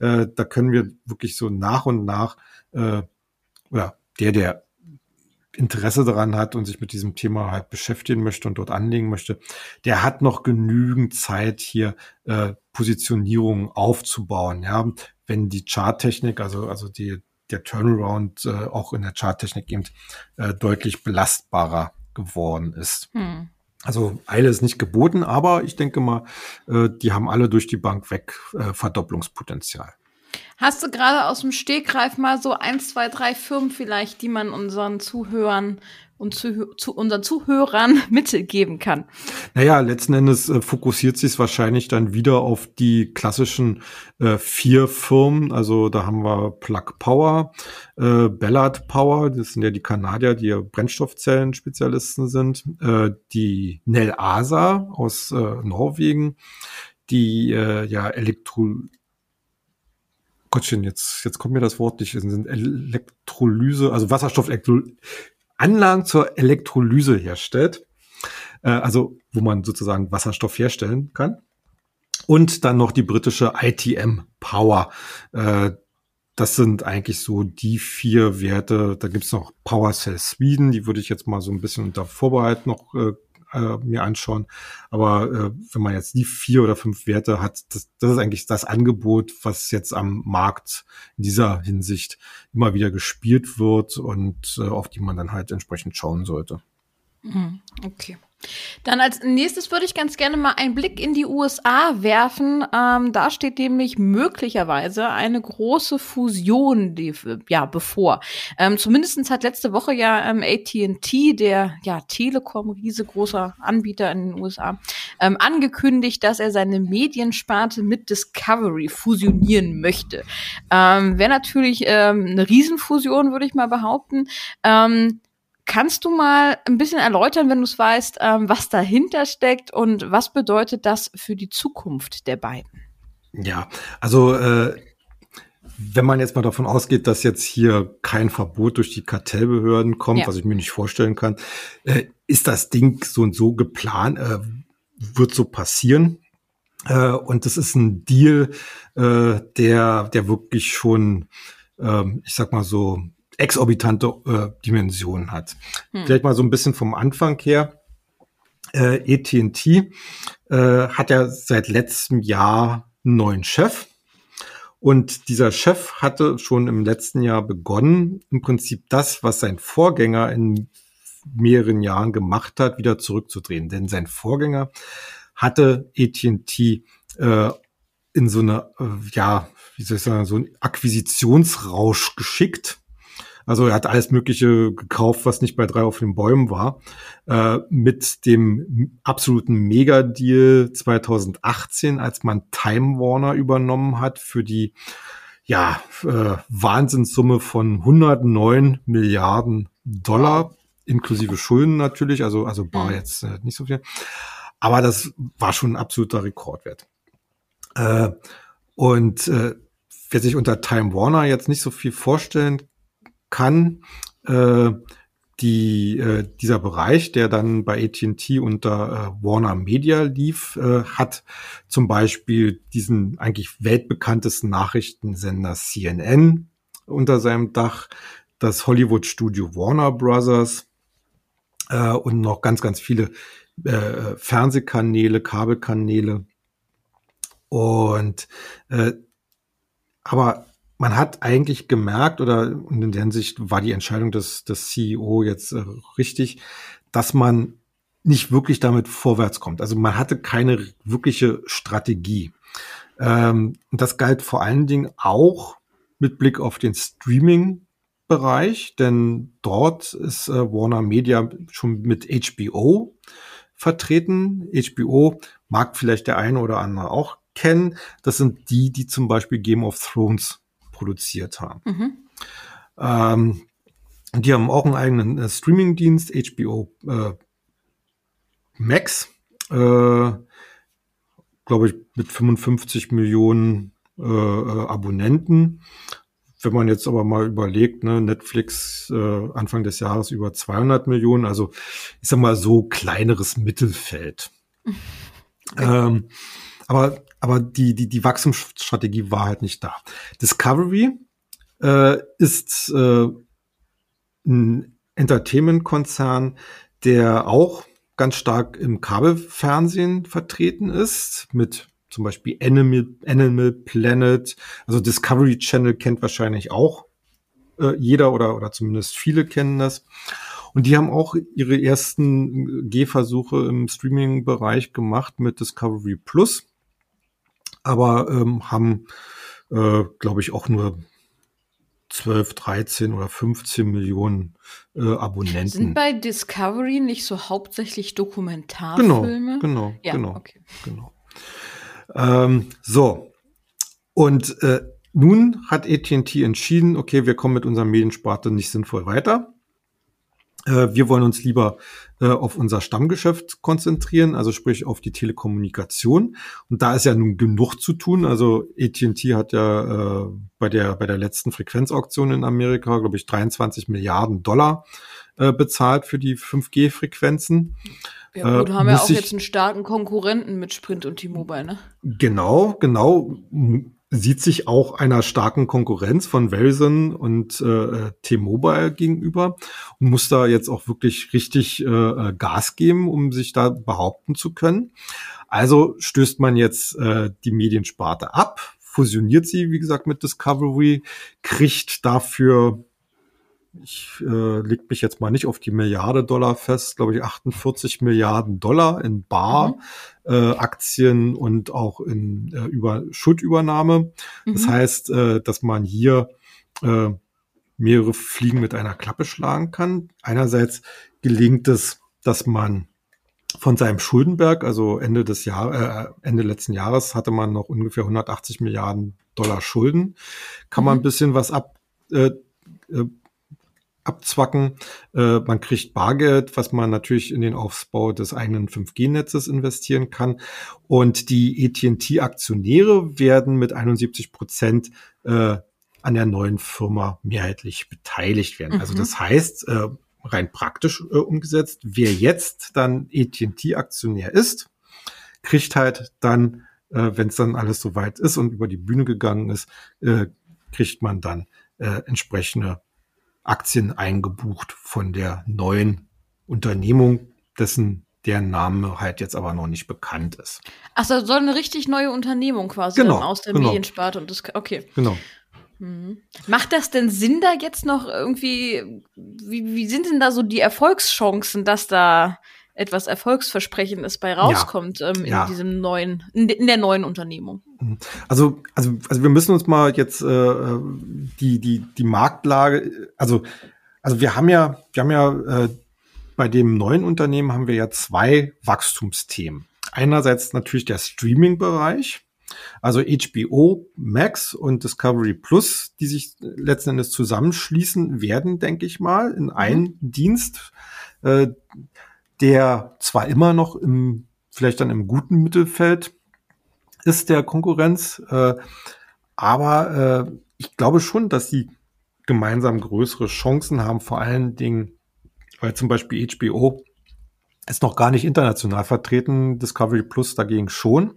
[SPEAKER 2] äh, da können wir wirklich so nach und nach, äh, oder der, der Interesse daran hat und sich mit diesem Thema halt beschäftigen möchte und dort anlegen möchte, der hat noch genügend Zeit hier äh, Positionierungen aufzubauen. Ja, wenn die Charttechnik, also also die der Turnaround äh, auch in der Charttechnik eben äh, deutlich belastbarer geworden ist. Hm. Also Eile ist nicht geboten, aber ich denke mal, äh, die haben alle durch die Bank weg äh, Verdopplungspotenzial.
[SPEAKER 1] Hast du gerade aus dem Stegreif mal so ein, zwei, drei Firmen vielleicht, die man unseren Zuhörern und zu, zu unseren Zuhörern *laughs* mitgeben kann?
[SPEAKER 2] Naja, letzten Endes äh, fokussiert sich wahrscheinlich dann wieder auf die klassischen äh, vier Firmen. Also da haben wir Plug Power, äh, Ballard Power, das sind ja die Kanadier, die ja Brennstoffzellen-Spezialisten sind, äh, die Nel Asa aus äh, Norwegen, die äh, ja Elektro Gottchen, jetzt, jetzt kommt mir das Wort nicht, sind Elektrolyse, also Wasserstoff Anlagen zur Elektrolyse herstellt, äh, also wo man sozusagen Wasserstoff herstellen kann. Und dann noch die britische ITM Power. Äh, das sind eigentlich so die vier Werte. Da gibt's noch PowerCell Sweden, die würde ich jetzt mal so ein bisschen unter Vorbehalt noch äh, äh, mir anschauen. Aber äh, wenn man jetzt die vier oder fünf Werte hat, das, das ist eigentlich das Angebot, was jetzt am Markt in dieser Hinsicht immer wieder gespielt wird und äh, auf die man dann halt entsprechend schauen sollte.
[SPEAKER 1] Mhm, okay. Dann als nächstes würde ich ganz gerne mal einen Blick in die USA werfen. Ähm, da steht nämlich möglicherweise eine große Fusion die, ja, bevor. Ähm, Zumindest hat letzte Woche ja ähm, AT&T, der ja Telekom, riesengroßer Anbieter in den USA, ähm, angekündigt, dass er seine Mediensparte mit Discovery fusionieren möchte. Ähm, Wäre natürlich ähm, eine Riesenfusion, würde ich mal behaupten. Ähm, Kannst du mal ein bisschen erläutern, wenn du es weißt, ähm, was dahinter steckt und was bedeutet das für die Zukunft der beiden?
[SPEAKER 2] Ja, also äh, wenn man jetzt mal davon ausgeht, dass jetzt hier kein Verbot durch die Kartellbehörden kommt, ja. was ich mir nicht vorstellen kann, äh, ist das Ding so und so geplant, äh, wird so passieren. Äh, und das ist ein Deal, äh, der, der wirklich schon, äh, ich sag mal so, exorbitante äh, Dimensionen hat. Hm. Vielleicht mal so ein bisschen vom Anfang her. Äh, AT&T äh, hat ja seit letztem Jahr einen neuen Chef. Und dieser Chef hatte schon im letzten Jahr begonnen, im Prinzip das, was sein Vorgänger in mehreren Jahren gemacht hat, wieder zurückzudrehen. Denn sein Vorgänger hatte AT&T äh, in so eine, äh, ja, wie soll ich sagen, so einen Akquisitionsrausch geschickt Also er hat alles Mögliche gekauft, was nicht bei drei auf den Bäumen war. Äh, mit dem absoluten Mega-Deal 2018, als man Time Warner übernommen hat für die ja, äh, Wahnsinnssumme von 109 Milliarden Dollar, inklusive Schulden natürlich, also, also bar mhm. jetzt äh, nicht so viel. Aber das war schon ein absoluter Rekordwert. Äh, und äh, wer sich unter Time Warner jetzt nicht so viel vorstellen kann, äh, die, äh, dieser Bereich, der dann bei AT&T unter äh, Warner Media lief, äh, hat zum Beispiel diesen eigentlich weltbekanntesten Nachrichtensender CNN unter seinem Dach, das Hollywood-Studio Warner Brothers äh, und noch ganz, ganz viele äh, Fernsehkanäle, Kabelkanäle. Und äh, aber man hat eigentlich gemerkt, oder in der Hinsicht war die Entscheidung des, des CEO jetzt äh, richtig, dass man nicht wirklich damit vorwärts kommt. Also man hatte keine wirkliche Strategie. Ähm, und das galt vor allen Dingen auch mit Blick auf den Streaming-Bereich, denn dort ist äh, Warner Media schon mit HBO vertreten. HBO mag vielleicht der eine oder andere auch kennen. Das sind die, die zum Beispiel Game of Thrones produziert haben. Mhm. Ähm, die haben auch einen eigenen äh, Streaming-Dienst, HBO äh, Max, äh, glaube ich, mit 55 Millionen äh, Abonnenten. Wenn man jetzt aber mal überlegt, ne, Netflix äh, Anfang des Jahres über 200 Millionen, also ich sag mal so kleineres Mittelfeld. *laughs* Okay. Ähm, aber, aber die, die, die Wachstumsstrategie war halt nicht da. Discovery äh, ist äh, ein Entertainment-Konzern, der auch ganz stark im Kabelfernsehen vertreten ist, mit zum Beispiel Animal, Animal Planet. Also Discovery Channel kennt wahrscheinlich auch äh, jeder oder, oder zumindest viele kennen das. Und die haben auch ihre ersten Gehversuche im Streaming-Bereich gemacht mit Discovery Plus aber ähm, haben, äh, glaube ich, auch nur 12, 13 oder 15 Millionen äh, Abonnenten. Sind
[SPEAKER 1] bei Discovery nicht so hauptsächlich Dokumentarfilme?
[SPEAKER 2] Genau, genau, ja, genau, okay. genau. Ähm, so, und äh, nun hat AT&T entschieden, okay, wir kommen mit unserer Mediensparte nicht sinnvoll weiter. Äh, wir wollen uns lieber äh, auf unser Stammgeschäft konzentrieren, also sprich auf die Telekommunikation. Und da ist ja nun genug zu tun. Also AT&T hat ja äh, bei der bei der letzten Frequenzauktion in Amerika, glaube ich, 23 Milliarden Dollar äh, bezahlt für die 5G-Frequenzen.
[SPEAKER 1] Ja gut, äh, haben wir auch jetzt einen starken Konkurrenten mit Sprint und T-Mobile, ne?
[SPEAKER 2] Genau, genau sieht sich auch einer starken Konkurrenz von Verizon und äh, T-Mobile gegenüber und muss da jetzt auch wirklich richtig äh, Gas geben, um sich da behaupten zu können. Also stößt man jetzt äh, die Mediensparte ab, fusioniert sie, wie gesagt, mit Discovery, kriegt dafür ich äh, leg mich jetzt mal nicht auf die Milliarde Dollar fest, glaube ich 48 Milliarden Dollar in Bar, mhm. äh, Aktien und auch in äh, über Schuldübernahme. Mhm. Das heißt, äh, dass man hier äh, mehrere Fliegen mit einer Klappe schlagen kann. Einerseits gelingt es, dass man von seinem Schuldenberg, also Ende des Jahres, äh, Ende letzten Jahres hatte man noch ungefähr 180 Milliarden Dollar Schulden, kann mhm. man ein bisschen was ab äh, äh abzwacken. Äh, man kriegt Bargeld, was man natürlich in den Aufbau des eigenen 5G-Netzes investieren kann. Und die AT&T-Aktionäre werden mit 71 Prozent äh, an der neuen Firma mehrheitlich beteiligt werden. Also mhm. Also das heißt, äh, rein praktisch äh, umgesetzt, wer jetzt dann AT&T-Aktionär ist, kriegt halt dann, äh, wenn es dann alles soweit ist und über die Bühne gegangen ist, äh, kriegt man dann entsprechende Aktien eingebucht von der neuen Unternehmung, dessen deren Name halt jetzt aber noch nicht bekannt ist.
[SPEAKER 1] Ach so, soll eine richtig neue Unternehmung quasi genau, aus der genau. Mediensparte und das okay.
[SPEAKER 2] Genau.
[SPEAKER 1] Mhm. Macht das denn Sinn, da jetzt noch irgendwie, wie, wie sind denn da so die Erfolgschancen, dass da etwas Erfolgsversprechendes bei rauskommt ja, ähm, in ja. diesem neuen, in, in, der neuen Unternehmung.
[SPEAKER 2] Mhm. Also, also, also wir müssen uns mal jetzt äh, die, die, die Marktlage, also, also wir haben ja, wir haben ja äh, bei dem neuen Unternehmen haben wir ja zwei Wachstumsthemen. Einerseits natürlich der Streaming-Bereich, also HBO Max und Discovery Plus, die sich letzten Endes zusammenschließen werden, denke ich mal, in mhm. einen mhm. Dienst, äh, der zwar immer noch im, vielleicht dann im guten Mittelfeld ist der Konkurrenz, äh, aber äh, ich glaube schon, dass sie gemeinsam größere Chancen haben, vor allen Dingen, weil zum Beispiel HBO ist noch gar nicht international vertreten, Discovery Plus dagegen schon.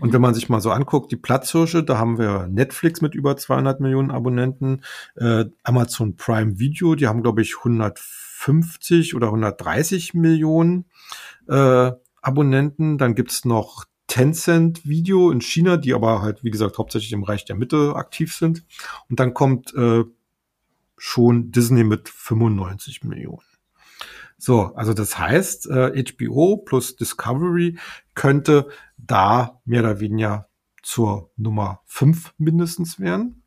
[SPEAKER 2] Und mhm. wenn man sich mal so anguckt, die Platzhirsche, da haben wir Netflix mit über 200 Millionen Abonnenten, äh, Amazon Prime Video, die haben glaube ich 150 oder 130 Millionen äh, Abonnenten. Dann gibt's noch Tencent Video in China, die aber halt, wie gesagt, hauptsächlich im Reich der Mitte aktiv sind. Und dann kommt äh, schon Disney mit 95 Millionen. So, also das heißt, äh, HBO plus Discovery könnte da mehr oder weniger zur Nummer 5 mindestens werden.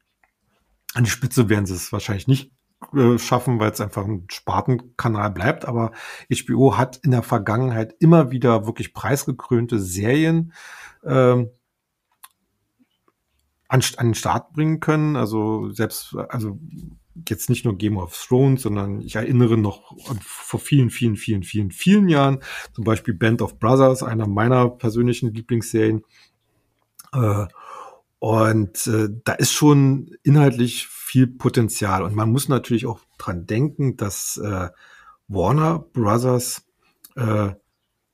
[SPEAKER 2] An die Spitze werden sie es wahrscheinlich nicht äh, schaffen, weil es einfach ein Spartenkanal bleibt. Aber HBO hat in der Vergangenheit immer wieder wirklich preisgekrönte Serien ähm, an, an den Start bringen können. Also selbst, also jetzt nicht nur Game of Thrones, sondern ich erinnere noch vor vielen, vielen, vielen, vielen, vielen Jahren, zum Beispiel Band of Brothers, einer meiner persönlichen Lieblingsserien. Äh, und äh, da ist schon inhaltlich viel Potenzial. Und man muss natürlich auch dran denken, dass äh, Warner Brothers äh,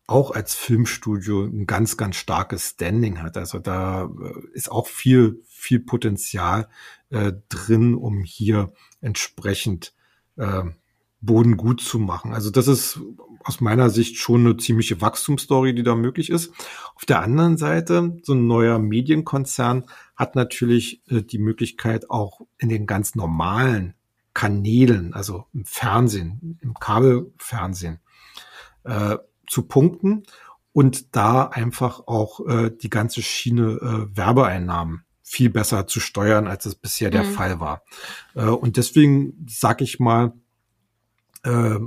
[SPEAKER 2] auch als Filmstudio ein ganz, ganz starkes Standing hat. Also da äh, ist auch viel, viel Potenzial äh, drin, um hier entsprechend äh, Boden gut zu machen. Also das ist aus meiner Sicht schon eine ziemliche Wachstumsstory, die da möglich ist. Auf der anderen Seite, so ein neuer Medienkonzern hat natürlich äh, die Möglichkeit auch in den ganz normalen Kanälen, also im Fernsehen, im Kabelfernsehen, äh, zu punkten und da einfach auch äh, die ganze Schiene äh, Werbeeinnahmen viel besser zu steuern, als es bisher der mhm. Fall war. Äh, und deswegen sage ich mal, äh,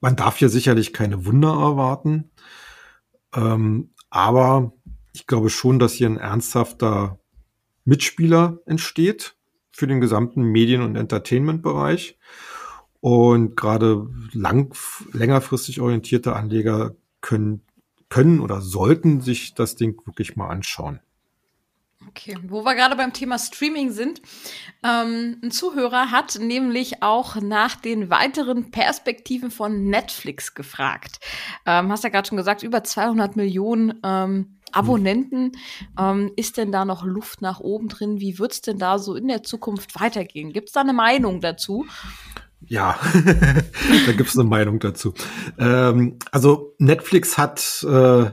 [SPEAKER 2] man darf hier sicherlich keine Wunder erwarten. Ähm, aber ich glaube schon, dass hier ein ernsthafter Mitspieler entsteht für den gesamten Medien- und Entertainment-Bereich. Und gerade lang, längerfristig orientierte Anleger können, können oder sollten sich das Ding wirklich mal anschauen.
[SPEAKER 1] Okay, wo wir gerade beim Thema Streaming sind, ähm, ein Zuhörer hat nämlich auch nach den weiteren Perspektiven von Netflix gefragt. Ähm, hast ja gerade schon gesagt, über 200 Millionen ähm, Abonnenten. Ähm, ist denn da noch Luft nach oben drin? Wie wird's denn da so in der Zukunft weitergehen? Gibt's da eine Meinung dazu?
[SPEAKER 2] Ja, *laughs* da gibt's eine Meinung dazu. Ähm, also Netflix hat äh,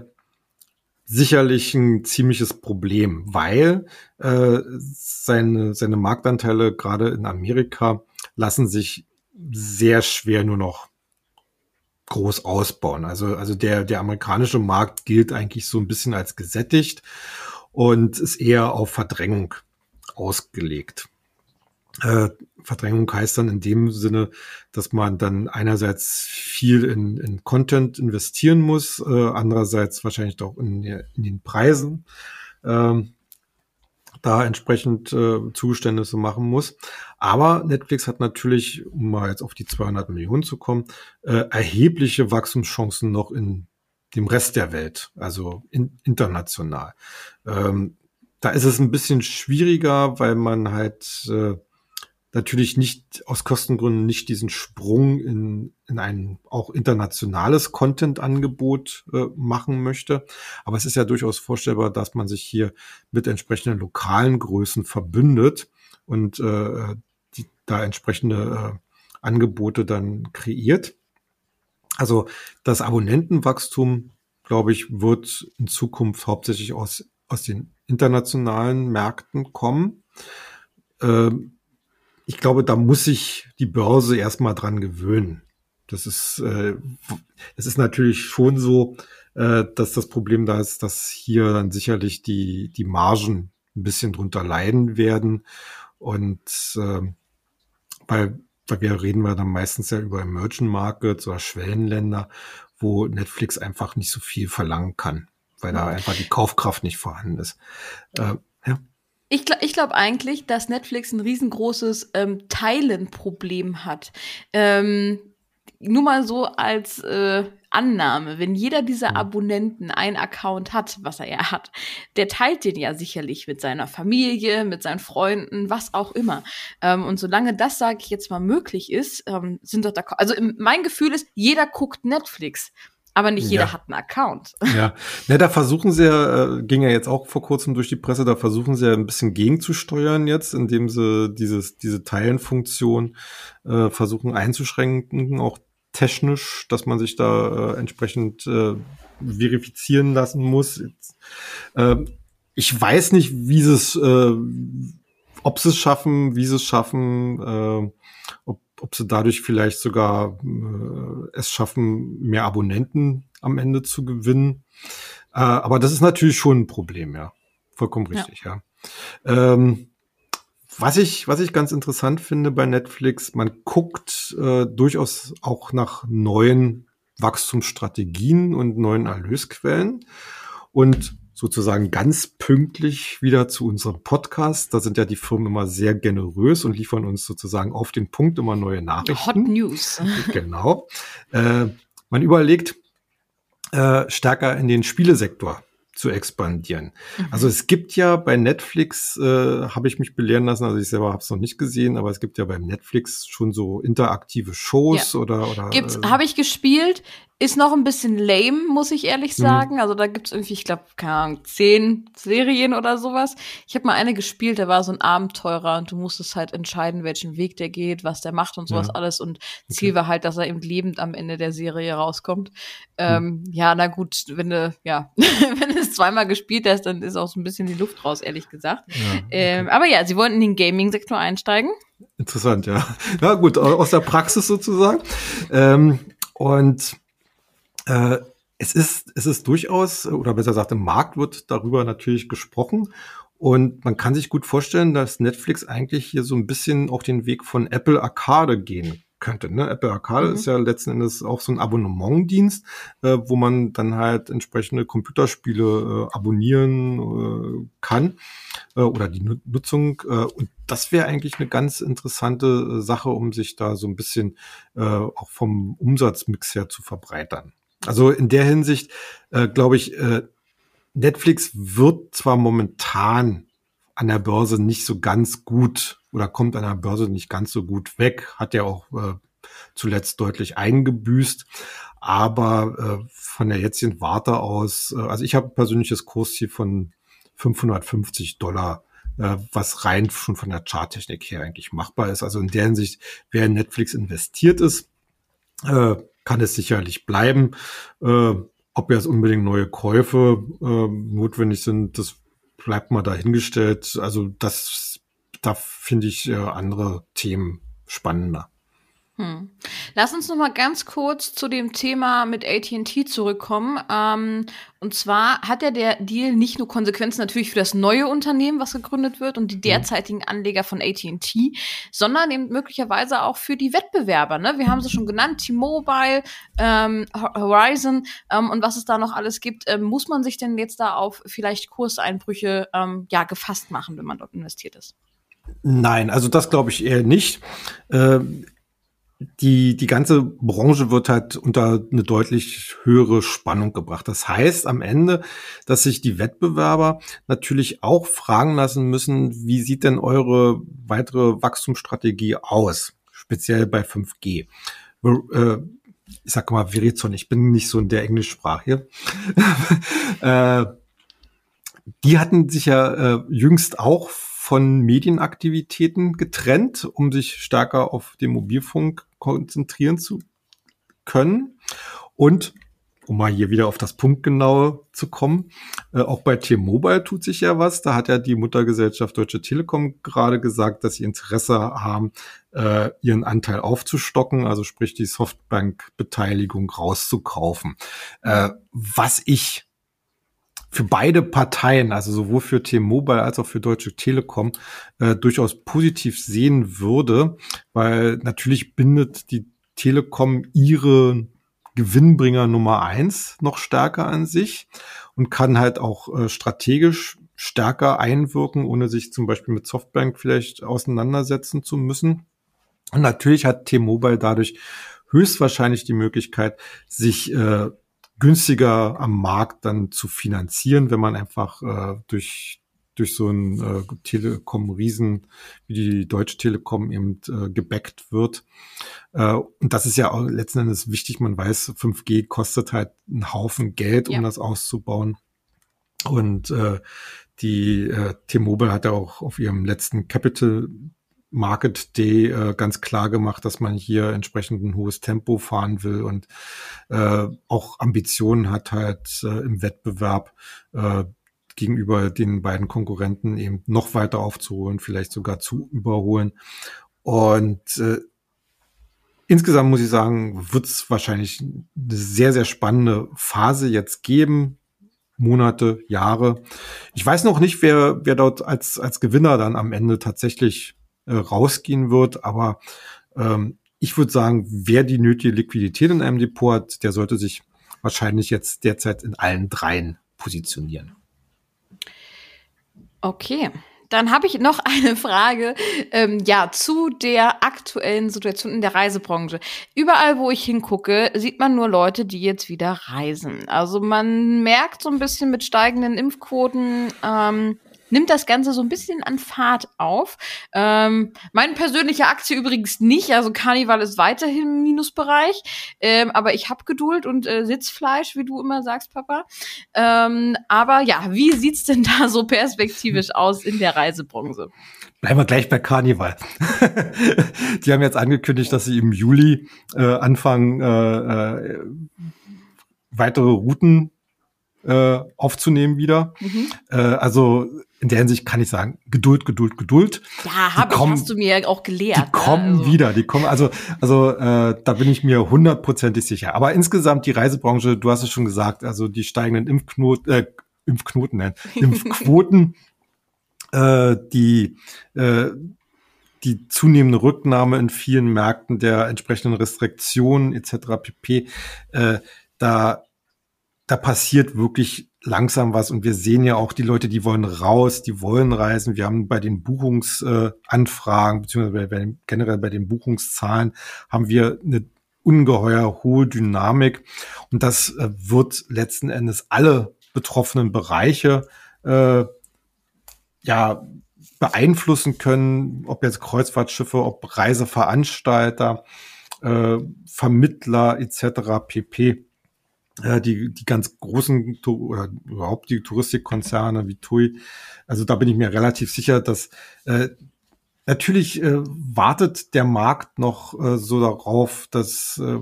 [SPEAKER 2] sicherlich ein ziemliches Problem, weil äh, seine, seine Marktanteile gerade in Amerika lassen sich sehr schwer nur noch groß ausbauen. Also, also der, der amerikanische Markt gilt eigentlich so ein bisschen als gesättigt und ist eher auf Verdrängung ausgelegt. Äh, Verdrängung heißt dann in dem Sinne, dass man dann einerseits viel in, in Content investieren muss, äh, andererseits wahrscheinlich auch in, in den Preisen ähm, da entsprechend äh, Zugeständnisse machen muss. Aber Netflix hat natürlich, um mal jetzt auf die 200 Millionen zu kommen, äh, erhebliche Wachstumschancen noch in dem Rest der Welt, also in, international. Ähm, da ist es ein bisschen schwieriger, weil man halt äh, natürlich nicht aus Kostengründen nicht diesen Sprung in, in ein auch internationales Content-Angebot äh, machen möchte. Aber es ist ja durchaus vorstellbar, dass man sich hier mit entsprechenden lokalen Größen verbündet und äh, die, da entsprechende äh, Angebote dann kreiert. Also das Abonnentenwachstum, glaube ich, wird in Zukunft hauptsächlich aus, aus den internationalen Märkten kommen. Ähm, ich glaube, da muss sich die Börse erstmal dran gewöhnen. Das ist, äh, es ist natürlich schon so, äh, dass das Problem da ist, dass hier dann sicherlich die, die Margen ein bisschen drunter leiden werden. Und äh, weil, weil wir reden wir dann meistens ja über Emerging Markets oder Schwellenländer, wo Netflix einfach nicht so viel verlangen kann, weil da einfach die Kaufkraft nicht vorhanden ist. Äh, ja.
[SPEAKER 1] Ich, ich glaube eigentlich, dass Netflix ein riesengroßes ähm, Teilenproblem hat. Ähm, nur mal so als äh, Annahme, wenn jeder dieser mhm. Abonnenten einen Account hat, was er ja hat, der teilt den ja sicherlich mit seiner Familie, mit seinen Freunden, was auch immer. Ähm, und solange das, sage ich jetzt mal, möglich ist, ähm, sind doch da. Also mein Gefühl ist, jeder guckt Netflix. Aber nicht jeder ja. hat einen Account. *laughs*
[SPEAKER 2] Ja, ne, da versuchen sie ja, äh, ging ja jetzt auch vor kurzem durch die Presse, da versuchen sie ja ein bisschen gegenzusteuern jetzt, indem sie dieses, diese Teilenfunktion äh, versuchen einzuschränken, auch technisch, dass man sich da äh, entsprechend äh, verifizieren lassen muss. Äh, ich weiß nicht, wie sie es, äh, ob sie es schaffen, wie sie es schaffen, äh, ob, ob sie dadurch vielleicht sogar äh, es schaffen, mehr Abonnenten am Ende zu gewinnen. Äh, aber das ist natürlich schon ein Problem, ja. Vollkommen richtig, ja. ja. Ähm, was ich, was ich ganz interessant finde bei Netflix, man guckt äh, durchaus auch nach neuen Wachstumsstrategien und neuen Erlösquellen und sozusagen ganz pünktlich wieder zu unserem Podcast. Da sind ja die Firmen immer sehr generös und liefern uns sozusagen auf den Punkt immer neue Nachrichten.
[SPEAKER 1] Hot News. *laughs*
[SPEAKER 2] Genau. Äh, man überlegt, äh, stärker in den Spielesektor zu expandieren. Mhm. Also es gibt ja bei Netflix, äh, habe ich mich belehren lassen, also ich selber habe es noch nicht gesehen, aber es gibt ja beim Netflix schon so interaktive Shows ja. oder oder.
[SPEAKER 1] Gibt's, äh, habe ich gespielt, ist noch ein bisschen lame, muss ich ehrlich mhm. sagen. Mhm. Also da gibt's irgendwie, ich glaube, keine Ahnung, zehn Serien oder sowas. Ich habe mal eine gespielt, da war so ein Abenteurer und du musstest halt entscheiden, welchen Weg der geht, was der macht und sowas ja. alles. Und Ziel okay. war halt, dass er eben lebend am Ende der Serie rauskommt. Ähm, mhm. Ja, na gut, wenn du, ja, *laughs* wenn du es zweimal gespielt hast, dann ist auch so ein bisschen die Luft raus, ehrlich gesagt. Ja, okay. ähm, aber ja, sie wollen in den Gaming-Sektor einsteigen.
[SPEAKER 2] Interessant, ja. *laughs* Na gut, aus der Praxis sozusagen. Ähm, und äh, es ist, es ist durchaus, oder besser gesagt, im Markt wird darüber natürlich gesprochen. Und man kann sich gut vorstellen, dass Netflix eigentlich hier so ein bisschen auch den Weg von Apple Arcade gehen könnte. Ne? Apple Arcade mhm. ist ja letzten Endes auch so ein Abonnementdienst, äh, wo man dann halt entsprechende Computerspiele äh, abonnieren äh, kann äh, oder die Nutzung. Äh, und das wäre eigentlich eine ganz interessante äh, Sache, um sich da so ein bisschen äh, auch vom Umsatzmix her zu verbreitern. Also in der Hinsicht äh, glaube ich, äh, Netflix wird zwar momentan an der Börse nicht so ganz gut oder kommt an der Börse nicht ganz so gut weg, hat ja auch äh, zuletzt deutlich eingebüßt. Aber äh, von der jetzigen Warte aus, äh, also ich habe persönliches Kursziel von 550 Dollar, äh, was rein schon von der Charttechnik her eigentlich machbar ist. Also in der Hinsicht, wer in Netflix investiert ist, äh, kann es sicherlich bleiben. Äh, ob jetzt unbedingt neue Käufe äh, notwendig sind, das bleibt mal dahingestellt. Also das, da finde ich äh, andere Themen spannender.
[SPEAKER 1] Hm. Lass uns noch mal ganz kurz zu dem Thema mit AT&T zurückkommen. Ähm, und zwar hat ja der Deal nicht nur Konsequenzen natürlich für das neue Unternehmen, was gegründet wird und die mhm. derzeitigen Anleger von AT&T, sondern eben möglicherweise auch für die Wettbewerber. Ne? Wir haben sie schon genannt, T-Mobile, ähm, Horizon ähm, und was es da noch alles gibt. Ähm, muss man sich denn jetzt da auf vielleicht Kurseinbrüche ähm, ja gefasst machen, wenn man dort investiert ist?
[SPEAKER 2] Nein, also das glaube ich eher nicht. Äh, die, die ganze Branche wird halt unter eine deutlich höhere Spannung gebracht. Das heißt am Ende, dass sich die Wettbewerber natürlich auch fragen lassen müssen, wie sieht denn eure weitere Wachstumsstrategie aus? Speziell bei 5G. Äh, ich sag mal Verizon, ich bin nicht so in der Englischsprache. *laughs* äh, die hatten sich ja äh, jüngst auch von Medienaktivitäten getrennt, um sich stärker auf den Mobilfunk konzentrieren zu können. Und um mal hier wieder auf das Punktgenaue zu kommen. Äh, auch bei T-Mobile tut sich ja was. Da hat ja die Muttergesellschaft Deutsche Telekom gerade gesagt, dass sie Interesse haben, äh, ihren Anteil aufzustocken, also sprich die Softbank-Beteiligung rauszukaufen. Äh, was ich für beide Parteien, also sowohl für T-Mobile als auch für Deutsche Telekom, äh, durchaus positiv sehen würde, weil natürlich bindet die Telekom ihre Gewinnbringer Nummer eins noch stärker an sich und kann halt auch äh, strategisch stärker einwirken, ohne sich zum Beispiel mit Softbank vielleicht auseinandersetzen zu müssen. Und natürlich hat T-Mobile dadurch höchstwahrscheinlich die Möglichkeit, sich äh, günstiger am Markt dann zu finanzieren, wenn man einfach äh, durch durch so ein äh, Telekom-Riesen wie die Deutsche Telekom eben äh, gebackt wird. Äh, und das ist ja auch letzten Endes wichtig. Man weiß, 5G kostet halt einen Haufen Geld, um ja. das auszubauen. Und äh, die äh, T-Mobile hat ja auch auf ihrem letzten Capital Market Day äh, ganz klar gemacht, dass man hier entsprechend ein hohes Tempo fahren will und äh, auch Ambitionen hat halt äh, im Wettbewerb äh, gegenüber den beiden Konkurrenten eben noch weiter aufzuholen, vielleicht sogar zu überholen. Und äh, insgesamt muss ich sagen, wird es wahrscheinlich eine sehr, sehr spannende Phase jetzt geben. Monate, Jahre. Ich weiß noch nicht, wer, wer dort als, als Gewinner dann am Ende tatsächlich äh, rausgehen wird, aber ähm, ich würde sagen, wer die nötige Liquidität in einem Depot hat, der sollte sich wahrscheinlich jetzt derzeit in allen dreien positionieren.
[SPEAKER 1] Okay. Dann habe ich noch *laughs* eine Frage, ähm, ja, zu der aktuellen Situation in der Reisebranche. Überall, wo ich hingucke, sieht man nur Leute, die jetzt wieder reisen. Also man merkt so ein bisschen mit steigenden Impfquoten, ähm, nimmt das Ganze so ein bisschen an Fahrt auf. Ähm, meine persönliche Aktie übrigens nicht. Also Carnival ist weiterhin im Minusbereich. Ähm, aber ich habe Geduld und äh, Sitzfleisch, wie du immer sagst, Papa. Ähm, aber ja, wie sieht's denn da so perspektivisch aus in der Reisebranche?
[SPEAKER 2] Bleiben wir gleich bei Carnival. *laughs* Die haben jetzt angekündigt, dass sie im Juli äh, anfangen, äh, äh, weitere Routen äh, aufzunehmen wieder. Mhm. Äh, also in der Hinsicht kann ich sagen, Geduld, Geduld, Geduld.
[SPEAKER 1] Ja, hab ich, hast du mir auch gelehrt.
[SPEAKER 2] Die ne? kommen also. wieder, die kommen, also, also äh, da bin ich mir hundertprozentig sicher. Aber insgesamt die Reisebranche, du hast es schon gesagt, also die steigenden Impfknoten, äh, Impfknoten, nein, *laughs* Impfquoten, äh, die äh, die zunehmende Rücknahme in vielen Märkten der entsprechenden Restriktionen etc. pp. Äh, da da passiert wirklich langsam was und wir sehen ja auch die Leute, die wollen raus, die wollen reisen. Wir haben bei den Buchungsanfragen, äh, beziehungsweise bei, bei, generell bei den Buchungszahlen, haben wir eine ungeheuer hohe Dynamik und das äh, wird letzten Endes alle betroffenen Bereiche äh, ja beeinflussen können, ob jetzt Kreuzfahrtschiffe, ob Reiseveranstalter, äh, Vermittler etc. pp die, die ganz großen oder überhaupt die Touristikkonzerne wie TUI. Also da bin ich mir relativ sicher, dass äh, natürlich äh, wartet der Markt noch äh, so darauf, dass äh,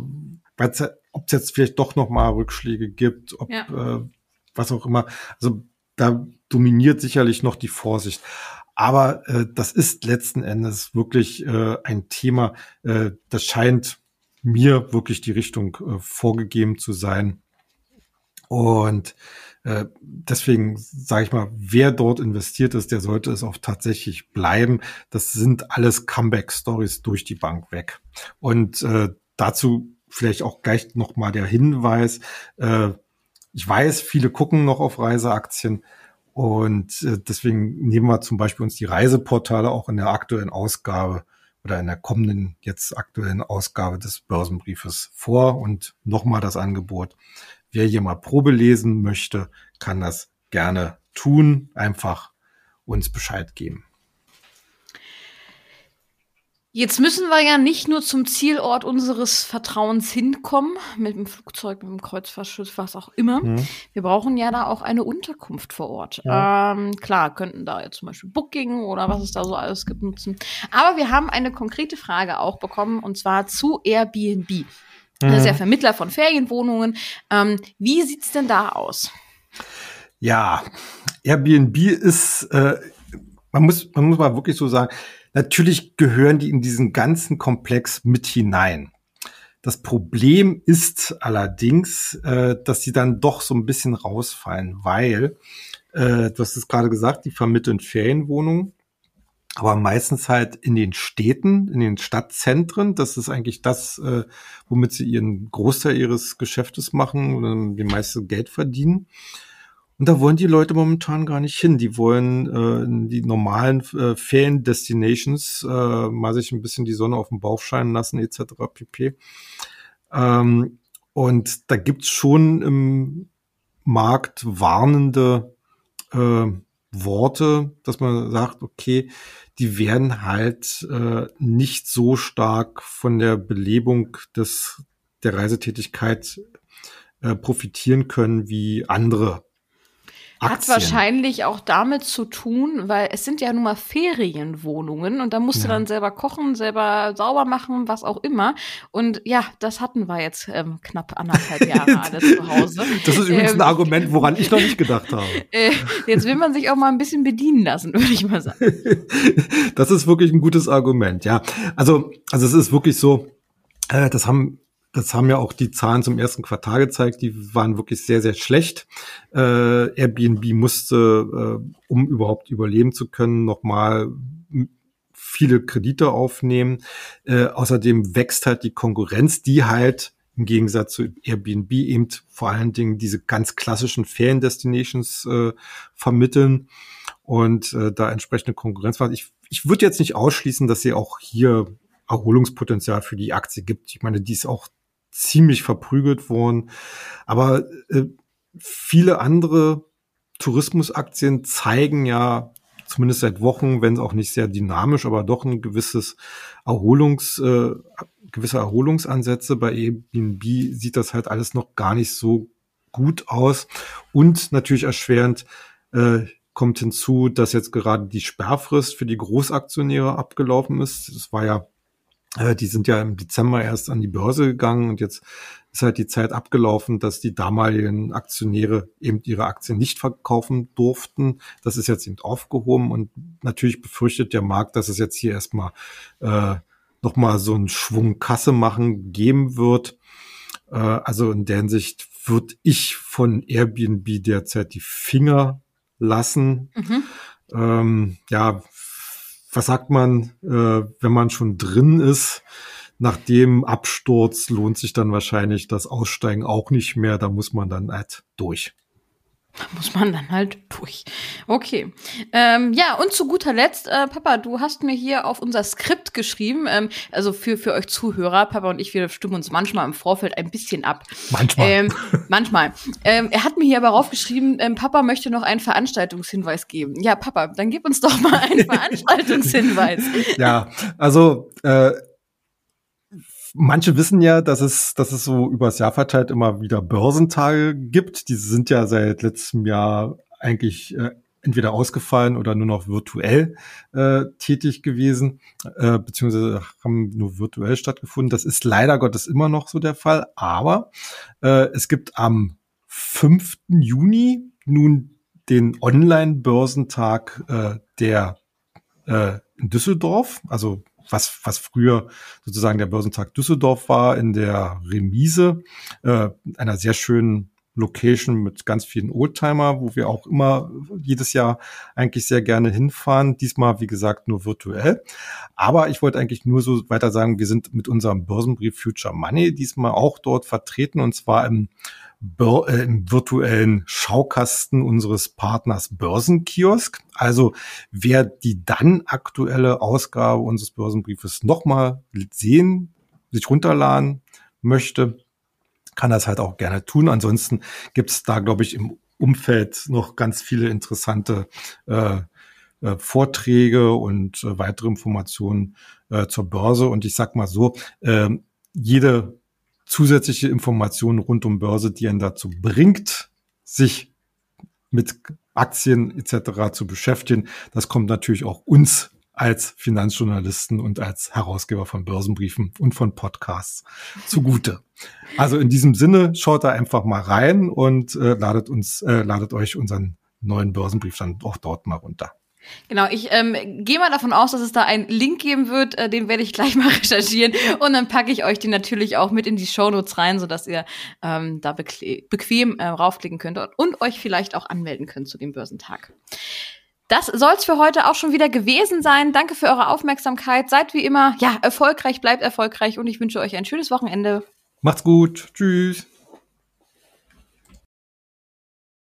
[SPEAKER 2] ob es jetzt vielleicht doch noch mal Rückschläge gibt, ob ja. äh, was auch immer. Also da dominiert sicherlich noch die Vorsicht. Aber äh, das ist letzten Endes wirklich äh, ein Thema, äh, das scheint mir wirklich die Richtung äh, vorgegeben zu sein. Und äh, deswegen sage ich mal, wer dort investiert ist, der sollte es auch tatsächlich bleiben. Das sind alles Comeback-Stories durch die Bank weg. Und äh, dazu vielleicht auch gleich noch mal der Hinweis. Äh, ich weiß, viele gucken noch auf Reiseaktien. Und äh, deswegen nehmen wir zum Beispiel uns die Reiseportale auch in der aktuellen Ausgabe oder in der kommenden jetzt aktuellen Ausgabe des Börsenbriefes vor und nochmal das Angebot. Wer hier mal Probe lesen möchte, kann das gerne tun. Einfach uns Bescheid geben.
[SPEAKER 1] Jetzt müssen wir ja nicht nur zum Zielort unseres Vertrauens hinkommen, mit dem Flugzeug, mit dem Kreuzfahrtschiff, was auch immer. Mhm. Wir brauchen ja da auch eine Unterkunft vor Ort. Ja. Ähm, klar, könnten da jetzt zum Beispiel Booking oder was es da so alles gibt nutzen. Aber wir haben eine konkrete Frage auch bekommen und zwar zu Airbnb. Das ist ja mhm. Vermittler von Ferienwohnungen. Ähm, wie sieht's denn da aus?
[SPEAKER 2] Ja, Airbnb ist, äh, man muss, man muss mal wirklich so sagen, natürlich gehören die in diesen ganzen Komplex mit hinein. Das Problem ist allerdings, äh, dass sie dann doch so ein bisschen rausfallen, weil, äh, du hast es gerade gesagt, die vermitteln Ferienwohnungen aber meistens halt in den Städten, in den Stadtzentren. Das ist eigentlich das, äh, womit sie ihren Großteil ihres Geschäftes machen und die meiste Geld verdienen. Und da wollen die Leute momentan gar nicht hin. Die wollen äh, in die normalen äh, Ferien-Destinations äh, mal sich ein bisschen die Sonne auf den Bauch scheinen lassen, etc. pp. Ähm, und da gibt's schon im Markt warnende äh, Worte, dass man sagt, okay, die werden halt äh, nicht so stark von der Belebung des der Reisetätigkeit äh, profitieren können wie andere
[SPEAKER 1] hat wahrscheinlich auch damit zu tun, weil es sind ja nun mal Ferienwohnungen und da musst ja. du dann selber kochen, selber sauber machen, was auch immer. Und ja, das hatten wir jetzt ähm, knapp anderthalb Jahre *laughs* alle zu Hause.
[SPEAKER 2] Das ist übrigens ähm, ein Argument, woran ich noch nicht gedacht *laughs* habe.
[SPEAKER 1] Äh, jetzt will man sich auch mal ein bisschen bedienen lassen, würde ich mal sagen. *laughs*
[SPEAKER 2] das ist wirklich ein gutes Argument, ja. Also, also es ist wirklich so, äh, das haben das haben ja auch die Zahlen zum ersten Quartal gezeigt, die waren wirklich sehr, sehr schlecht. Äh, Airbnb musste, äh, um überhaupt überleben zu können, nochmal viele Kredite aufnehmen. Äh, außerdem wächst halt die Konkurrenz, die halt im Gegensatz zu Airbnb eben vor allen Dingen diese ganz klassischen Feriendestinations äh, vermitteln und äh, da entsprechende Konkurrenz war. Ich, ich würde jetzt nicht ausschließen, dass sie auch hier Erholungspotenzial für die Aktie gibt. Ich meine, die ist auch ziemlich verprügelt worden. Aber äh, viele andere Tourismusaktien zeigen ja zumindest seit Wochen, wenn es auch nicht sehr dynamisch, aber doch ein gewisses Erholungs, äh, gewisse Erholungsansätze. Bei Airbnb sieht das halt alles noch gar nicht so gut aus. Und natürlich erschwerend äh, kommt hinzu, dass jetzt gerade die Sperrfrist für die Großaktionäre abgelaufen ist. Das war ja äh, die sind ja im Dezember erst an die Börse gegangen und jetzt ist halt die Zeit abgelaufen, dass die damaligen Aktionäre eben ihre Aktien nicht verkaufen durften. Das ist jetzt eben aufgehoben und natürlich befürchtet der Markt, dass es jetzt hier erstmal äh, nochmal so einen Schwung Kasse machen geben wird. Äh, also in der Hinsicht würde ich von Airbnb derzeit die Finger lassen. Mhm. Ähm, ja, was sagt man, äh, wenn man schon drin ist? Nach dem Absturz lohnt sich dann wahrscheinlich das Aussteigen auch nicht mehr. Da muss man dann halt durch.
[SPEAKER 1] Da muss man dann halt durch. Okay. Ähm, ja, und zu guter Letzt, äh, Papa, du hast mir hier auf unser Skript geschrieben, ähm, also für, für euch Zuhörer, Papa und ich, wir stimmen uns manchmal im Vorfeld ein bisschen ab.
[SPEAKER 2] Manchmal.
[SPEAKER 1] Ähm, manchmal. Ähm, er hat mir hier aber raufgeschrieben, ähm, Papa möchte noch einen Veranstaltungshinweis geben. Ja, Papa, dann gib uns doch mal einen *laughs* Veranstaltungshinweis.
[SPEAKER 2] ja, also äh, manche wissen ja, dass es, dass es so übers Jahr verteilt immer wieder Börsentage gibt. Die sind ja seit letztem Jahr eigentlich äh, entweder ausgefallen oder nur noch virtuell äh, tätig gewesen, äh, beziehungsweise haben nur virtuell stattgefunden. Das ist leider Gottes immer noch so der Fall. Aber äh, es gibt am 5. Juni nun den Online-Börsentag äh, der äh, in Düsseldorf, also was, was früher sozusagen der Börsentag Düsseldorf war, in der Remise, äh, einer sehr schönen Location mit ganz vielen Oldtimer, wo wir auch immer jedes Jahr eigentlich sehr gerne hinfahren. Diesmal, wie gesagt, nur virtuell. Aber ich wollte eigentlich nur so weiter sagen, wir sind mit unserem Börsenbrief Future Money diesmal auch dort vertreten und zwar im äh, im virtuellen Schaukasten unseres Partners Börsenkiosk. Also wer die dann aktuelle Ausgabe unseres Börsenbriefes nochmal sehen, sich runterladen möchte, kann das halt auch gerne tun. Ansonsten gibt es da, glaube ich, im Umfeld noch ganz viele interessante äh, äh, Vorträge und äh, weitere Informationen äh, zur Börse. Und ich sag mal so, äh, jede zusätzliche Informationen rund um Börse, die einen dazu bringt, sich mit Aktien etc. zu beschäftigen. Das kommt natürlich auch uns als Finanzjournalisten und als Herausgeber von Börsenbriefen und von Podcasts zugute. Also in diesem Sinne, schaut da einfach mal rein und äh, ladet uns, äh, ladet euch unseren neuen Börsenbrief dann auch dort mal runter.
[SPEAKER 1] Genau, ich ähm, gehe mal davon aus, dass es da einen Link geben wird, äh, den werde ich gleich *laughs* mal recherchieren und dann packe ich euch den natürlich auch mit in die Shownotes rein, sodass ihr ähm, da bequem äh, raufklicken könnt und euch vielleicht auch anmelden könnt zu dem Börsentag. Das soll's für heute auch schon wieder gewesen sein. Danke für eure Aufmerksamkeit. Seid wie immer, ja, erfolgreich, bleibt erfolgreich und ich wünsche euch ein schönes Wochenende.
[SPEAKER 2] Macht's gut. Tschüss.